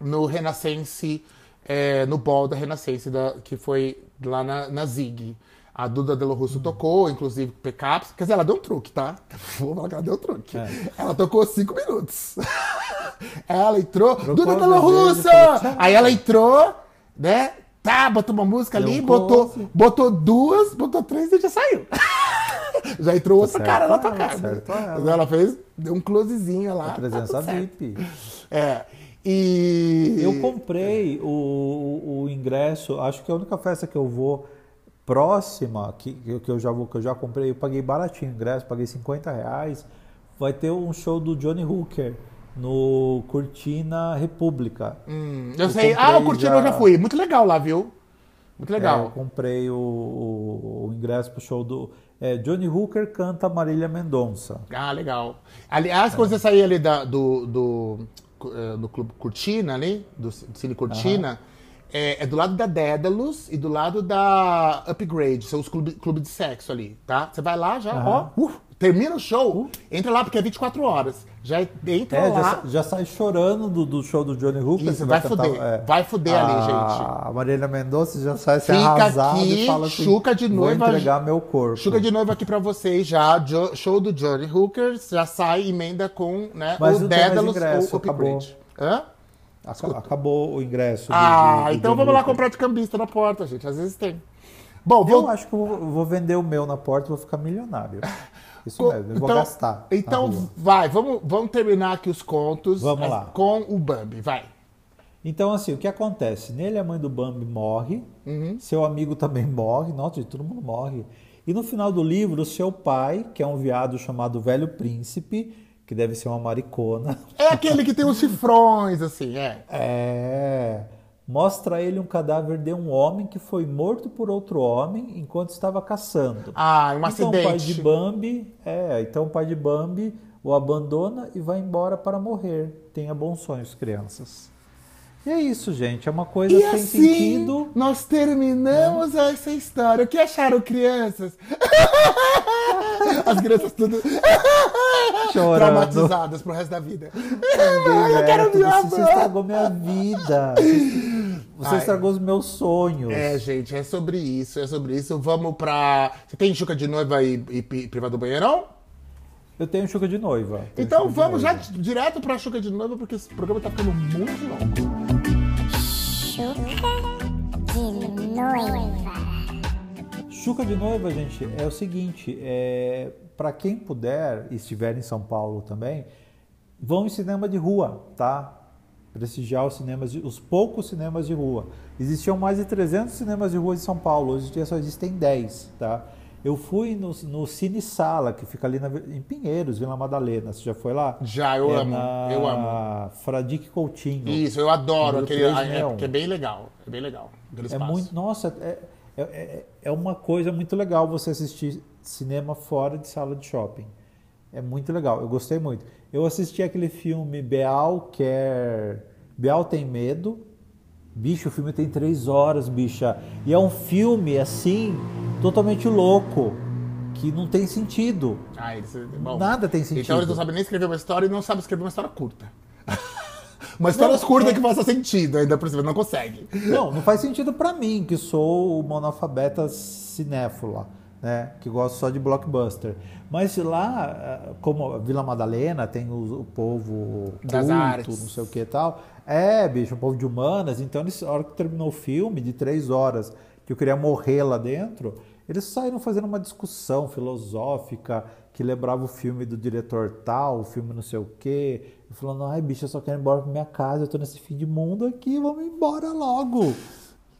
no Renascense, é, no ball da Renascense, da, que foi lá na, na Zig. A Duda Delo Russo tocou, inclusive Pickups. Quer dizer, ela deu um truque, tá? Vou falar que ela deu um truque. Ela tocou cinco minutos. ela entrou. Duda a Delo Russo! Aí ela entrou, né? Tá, botou uma música ali, botou, botou duas, botou três e já saiu. já entrou outra certo cara lá ela, tocando. certo ela. Ela fez, deu um closezinho lá. A tá presença certo. VIP. É. E. Eu comprei o, o, o ingresso, acho que a única festa que eu vou próxima, que, que eu já vou, que eu já comprei, eu paguei baratinho o ingresso, paguei 50 reais. Vai ter um show do Johnny Hooker no Cortina República. Hum, eu, Eu sei. Ah, o Curtindo eu já já- fui. Muito legal lá, viu? Muito É, eu legal. comprei o, o, o ingresso pro show do. é, Johnny Hooker canta Marília Mendonça. Ah, legal. Aliás, quando você sair ali da- do, do, eh, do Clube Cortina, ali, do Cine Cortina, é, é do lado da Dédalus e do lado da Upgrade, são os clubes clube de sexo ali, tá? Você vai lá já, ó, uf, termina o show, entra lá porque é 24 horas. Já entra É, já, lá. sa- já sai chorando do, do show do Johnny Hooker. Isso, vai cantar- fuder. Vai fuder ali, gente. A Marília Mendonça já sai se Fica arrasada aqui, e fala assim, chuca de noiva, vou entregar meu corpo. Chuca de novo aqui pra vocês já, Jo- show do Johnny Hooker, já sai emenda com né, Mas o Dédalus ingresso, ou o Upgrade. Hã? Aca- Acabou o ingresso. do- Ah, do- então vamos lá comprar de cambista na porta, gente. Às vezes tem. Bom, Eu vou. acho que eu vou, vou vender o meu na porta e vou ficar milionário. Isso mesmo, eu vou gastar. Então, vai, vamos, vamos terminar aqui os contos Vamos lá. com o Bambi. Vai. Então, assim, o que acontece? Nele a mãe do Bambi morre, Uhum. seu amigo também morre, nossa, todo mundo morre. E no final do livro, seu pai, que é um viado chamado Velho Príncipe, que deve ser uma maricona, É aquele que tem os chifrões, assim, é. é, mostra a ele um cadáver de um homem que foi morto por outro homem enquanto estava caçando. Ah, um então o pai de acidente. Bambi, é, então o pai de Bambi o abandona e vai embora para morrer. Tenha bons sonhos, crianças. E é isso, gente. É uma coisa E sem assim, sentido. nós terminamos essa história. O que acharam, crianças? As crianças tudo Chorando. traumatizadas pro resto da vida. Ninguém eu quero merda, minha Você estragou minha vida. Você- Ai. estragou os meus sonhos. É, gente, é sobre isso, é sobre isso. Vamos pra. Você tem chuca de noiva e, e pi- privado do banheirão? Eu tenho chuca de noiva. Então vamos já direto pra chuca de noiva, porque esse programa tá ficando muito longo. Chuca de noiva. Chuca de noiva, gente, é o seguinte, é, para quem puder e estiver em São Paulo também, vão em cinema de rua, tá? Prestigiar os cinemas, de- os poucos cinemas de rua. Existiam mais de 300 cinemas de rua em São Paulo, hoje em dia só existem 10, tá? Eu fui no, no Cine Sala, que fica ali na, em Pinheiros, Vila Madalena. Você já foi lá? Já, eu é amo, na eu amo. Fradique Coutinho. Isso, eu adoro aquele. 3 É, é bem legal. É bem legal. É muito, nossa, é, é, é, é uma coisa muito legal você assistir cinema fora de sala de shopping. É muito legal, eu gostei muito. Eu assisti aquele filme Beal quer. Beal tem medo. Bicho, o filme tem três horas, bicha. E é um filme assim, totalmente louco, que não tem sentido. Ah, eles, bom, Nada tem sentido. Então eles não sabem nem escrever uma história e não sabem escrever uma história curta. uma história curta é- que faça sentido, ainda por cima, não consegue. Não, não faz sentido pra mim, que sou o monalfabeta cinéfilo, né? Que gosto só de blockbuster. Mas lá, eh, como Vila Madalena tem o, o povo Das culto, artes. não sei o que e tal. É, bicho, um povo de humanas. Então, eles, a hora que terminou o filme, de três horas, que eu queria morrer lá dentro, Eles saíram fazendo uma discussão filosófica que lembrava o filme do diretor tal, o filme não sei o quê. E falando, ai, bicho, eu só quero ir embora pra minha casa, eu tô nesse fim de mundo aqui, vamos embora logo.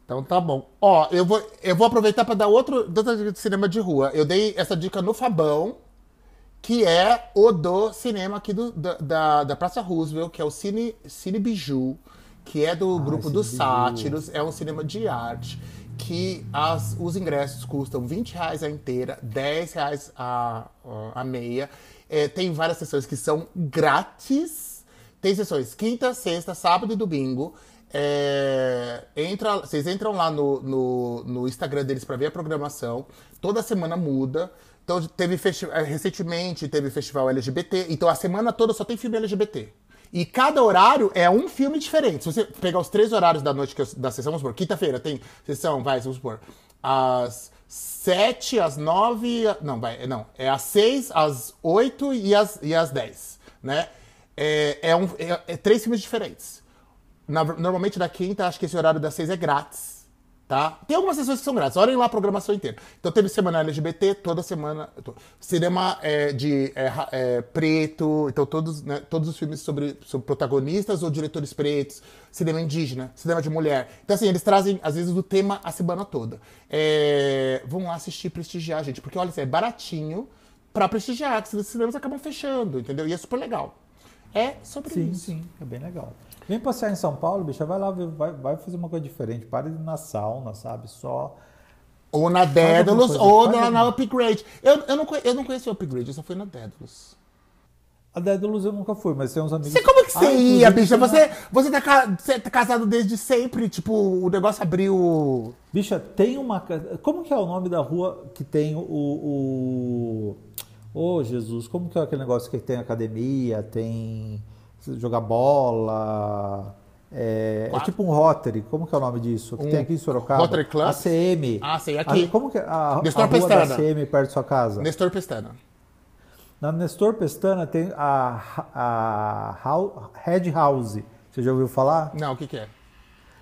Então tá bom. Ó, eu vou, eu vou aproveitar para dar outro, outra dica de cinema de rua. Eu dei essa dica no Fabão, que é o do cinema aqui do, da, da, da Praça Roosevelt, que é o Cine, Cine Biju, que é do grupo dos. Sátiros. É um cinema de arte. Que as, os ingressos custam 20 reais a inteira, 10 reais a, a meia. É, tem várias sessões que são grátis. Tem sessões quinta, sexta, sábado e domingo. É, entra, vocês entram lá no, no, no Instagram deles para ver a programação. Toda semana muda. Então teve eh, recentemente teve festival LGBT. Então a semana toda só tem filme LGBT. E cada horário é um filme diferente. Se você pegar os três horários da noite eu- da sessão, vamos supor, quinta-feira tem sessão, vai, vamos supor, às sete, às nove, não, vai, não, é às seis, às oito e às, e às dez, né? É, é, um, é, é três filmes diferentes. Na- normalmente da quinta, acho que esse horário das seis é grátis. Tá? Tem algumas sessões que são grátis. Olhem lá a programação inteira. Então teve semana LGBT, toda semana. Cinema é, de é, é, preto, então todos, né, todos os filmes sobre, sobre protagonistas ou diretores pretos, cinema indígena, cinema de mulher. Então, assim, eles trazem, às vezes, o tema a semana toda. É, vão lá assistir, prestigiar, gente. Porque, olha, assim, é baratinho pra prestigiar, que os cinemas acabam fechando, entendeu? E é super legal. É sobre Sim, isso. sim, é bem legal. Vem passear em São Paulo, bicha, vai lá, vai, vai fazer uma coisa diferente. Para de ir na sauna, sabe? Só. Ou na Dédalus, ou na, na Upgrade. Eu, eu, não, eu não conheci o Upgrade, eu só fui na Dédalus. A Dédalus eu nunca fui, mas tem uns amigos. Você como que você Ah, ia, bicha? Você, você, tá, ca- você tá casado desde sempre, tipo, o negócio abriu. Bicha, tem uma. Como que é o nome da rua que tem o. o... Ô, Jesus, como que é aquele negócio que tem academia, tem. Jogar bola. É, é tipo um Rotary, como que é o nome disso? Que Um tem aqui em Sorocaba? Rotary Club? ACM. Ah, sei, aqui. A- como que é a, a Nestor rua da Pestana. ACM perto da sua casa? Nestor Pestana. Na Nestor Pestana tem a, a, Hau- Red House. Você já ouviu falar? Não, o que que é?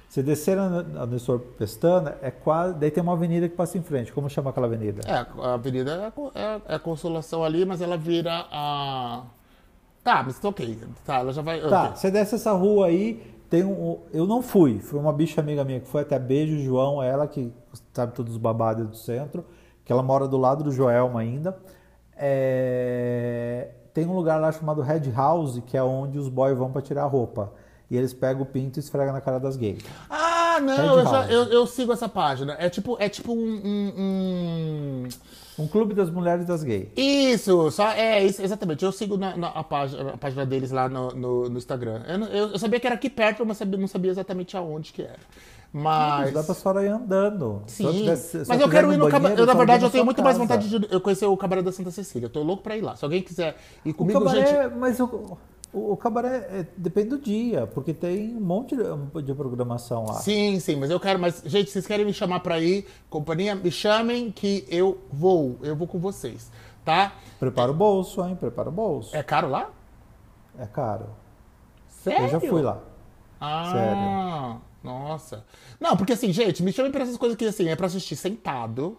Você descer na, Nestor Pestana, é quase. Daí tem uma avenida que passa em frente. Como chama aquela avenida? É, a avenida é a, é, é a Consolação ali, mas ela vira a... Tá, mas tá ok. Tá, ela já vai... Tá, você desce essa rua aí, tem um. Eu não fui, foi uma bicha amiga minha que foi até beijo, João, ela que sabe todos os babados do centro, que ela mora do lado do Joelma ainda. É, Tem um lugar lá chamado Red House, que é onde os boys vão pra tirar a roupa. E eles pegam o pinto e esfregam na cara das gays. Ah, não, eu, já- eu, eu sigo essa página. É tipo, é tipo um- um- um... Um clube das mulheres das gays. Isso, só é isso, exatamente. Eu sigo na, na- a, página, a página deles lá no, no, no Instagram. Eu, eu- eu sabia que era aqui perto, mas sabia- não sabia exatamente aonde que era. Mas. Dá pra senhora ir andando. Eu Sim, tivesse- se mas eu eu quero ir no cabaré. Eu, na verdade, eu tenho muito mais casa. vontade de eu conhecer o cabaré da Santa Cecília. Eu tô louco pra ir lá. Se alguém quiser ir O comigo, cabaré, gente. mas o, o, o cabaré é- depende do dia, porque tem um monte de, de programação lá. Sim, sim, mas eu quero. Mas, gente, vocês querem me chamar pra ir, companhia, me chamem que eu vou. Eu vou com vocês, tá? Prepara o bolso, hein? Prepara o bolso. É caro lá? É caro. Sério? Eu já fui lá. Ah, nossa. Não, porque assim, gente, me chamem pra essas coisas que assim, é pra assistir sentado,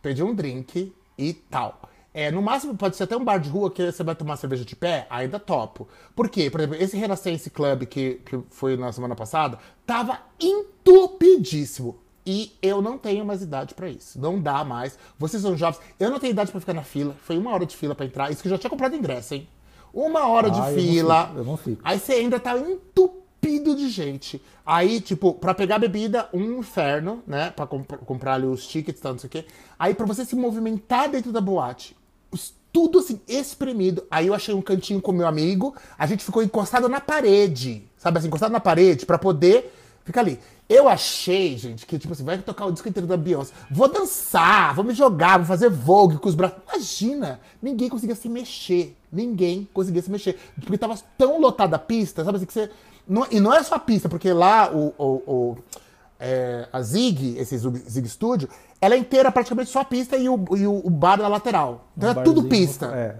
pedir um drink e tal. É, no máximo, pode ser até um bar de rua que você vai tomar cerveja de pé, ainda topo. Por quê? Por exemplo, esse Renascença Club que, que foi na semana passada, tava entupidíssimo. E eu não tenho mais idade pra isso. Não dá mais. Vocês são jovens. Eu não tenho idade pra ficar na fila. Foi uma hora de fila pra entrar. Isso que eu já tinha comprado ingresso, hein? Uma hora de Ah, eu não fila. fico, eu não fico. Aí você ainda tá entupido de gente. Aí, tipo, pra pegar bebida, um inferno, né? Pra comp- comprar ali os tickets e tal, não sei o quê. Aí pra você se movimentar dentro da boate, tudo assim, espremido. Aí eu achei um cantinho com meu amigo, a gente ficou encostado na parede. Sabe assim, encostado na parede pra poder ficar ali. Eu achei, gente, que tipo assim, vai tocar o disco inteiro da Beyoncé. Vou dançar, vou me jogar, vou fazer vogue com os braços. Imagina, ninguém conseguia se mexer. Ninguém conseguia se mexer. Porque tava tão lotada a pista, sabe assim, que você. não- e não é só a pista, porque lá o. o, o- é, a Zig, esse Zig Studio, ela é inteira praticamente só a pista e o, e o, bar na lateral. Então Um é tudo pista. é.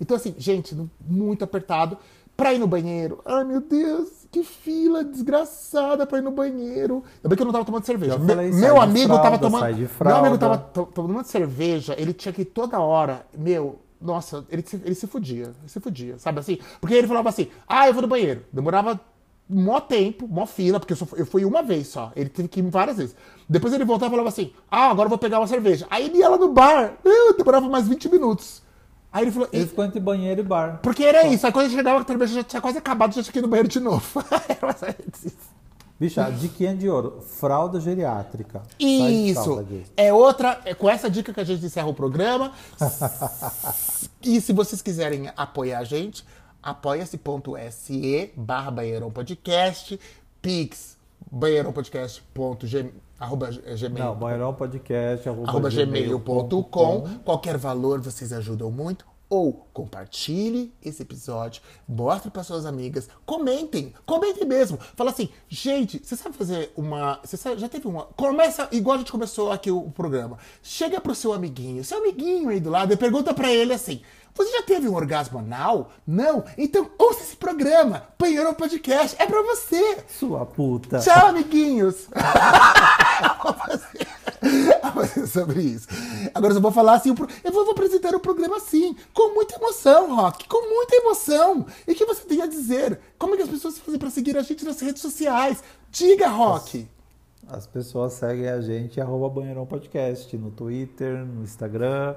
Então, assim, gente, muito apertado. Pra ir no banheiro, ai meu Deus, que fila desgraçada pra ir no banheiro. Ainda bem que eu não tava tomando cerveja. Me- falei, meu amigo fralda, tava tomando. Meu amigo tava to- tomando cerveja, ele tinha que ir toda hora. Meu, nossa, ele se, ele se fudia. Ele se fudia, sabe assim? Porque ele falava assim: ah, eu vou no banheiro. Demorava mó tempo, mó fila, porque eu, só, eu fui uma vez só. Ele teve que ir várias vezes. Depois ele voltava e falava assim: ah, agora eu vou pegar uma cerveja. Aí ele ia lá no bar. Meu, demorava mais 20 minutos. Aí ele falou. Ele ficou entre banheiro e bar. Porque era isso, aí quando ele chegava, a cerveja já tinha quase acabado, já tinha que ir no banheiro de novo. Bicha, diquinha de ouro. Fralda geriátrica. Isso. É outra. É com essa dica que a gente encerra o programa. e se vocês quiserem apoiar a gente, apoia-se.se barra Banheirão Podcast, pix banheirãopodcast.gmail arroba gmail, Não, banheirão podcast, arroba, arroba gmail.com. gmail.com. Qualquer valor vocês ajudam muito. Ou compartilhe esse episódio, mostre para suas amigas, comentem, comentem mesmo. Fala assim, gente, você sabe fazer uma. Você sabe- já teve uma. Começa igual a gente começou aqui o, o programa. Chega pro seu amiguinho, seu amiguinho aí do lado, e pergunta para ele assim: Você já teve um orgasmo anal? Não? Então ouça esse programa. Banheiro Podcast. É para você. Sua puta. Tchau, amiguinhos! Sobre isso. Agora eu só vou falar assim, eu vou apresentar o programa assim, com muita emoção, Rock, com muita emoção. E o que você tem a dizer? Como é que as pessoas fazem pra seguir a gente nas redes sociais? Diga, Rock! As pessoas seguem a gente arroba Banheirão Podcast no Twitter, no Instagram,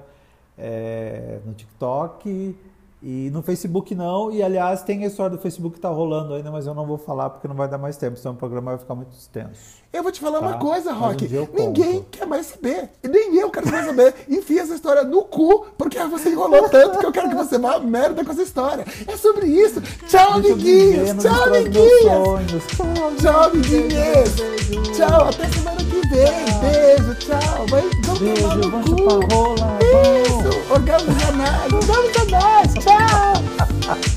é, no TikTok e no Facebook não. E aliás, tem a história do Facebook que tá rolando ainda, mas eu não vou falar porque não vai dar mais tempo, senão o programa vai ficar muito extenso. Eu vou te falar uma Tá, coisa, mas um Rock. dia eu conto. Ninguém quer mais saber. E nem eu quero mais saber. Enfia essa história no cu, porque você enrolou tanto que eu quero que você vá merda com essa história. É sobre isso. Tchau, amiguinhos. não Tchau, sonhos. Tchau, Tchau. Beijo. Tchau, até semana que vem. Beijo, tchau. Vai, tomar Beijo, no vamos cu. rola. Isso, orgasmo danado.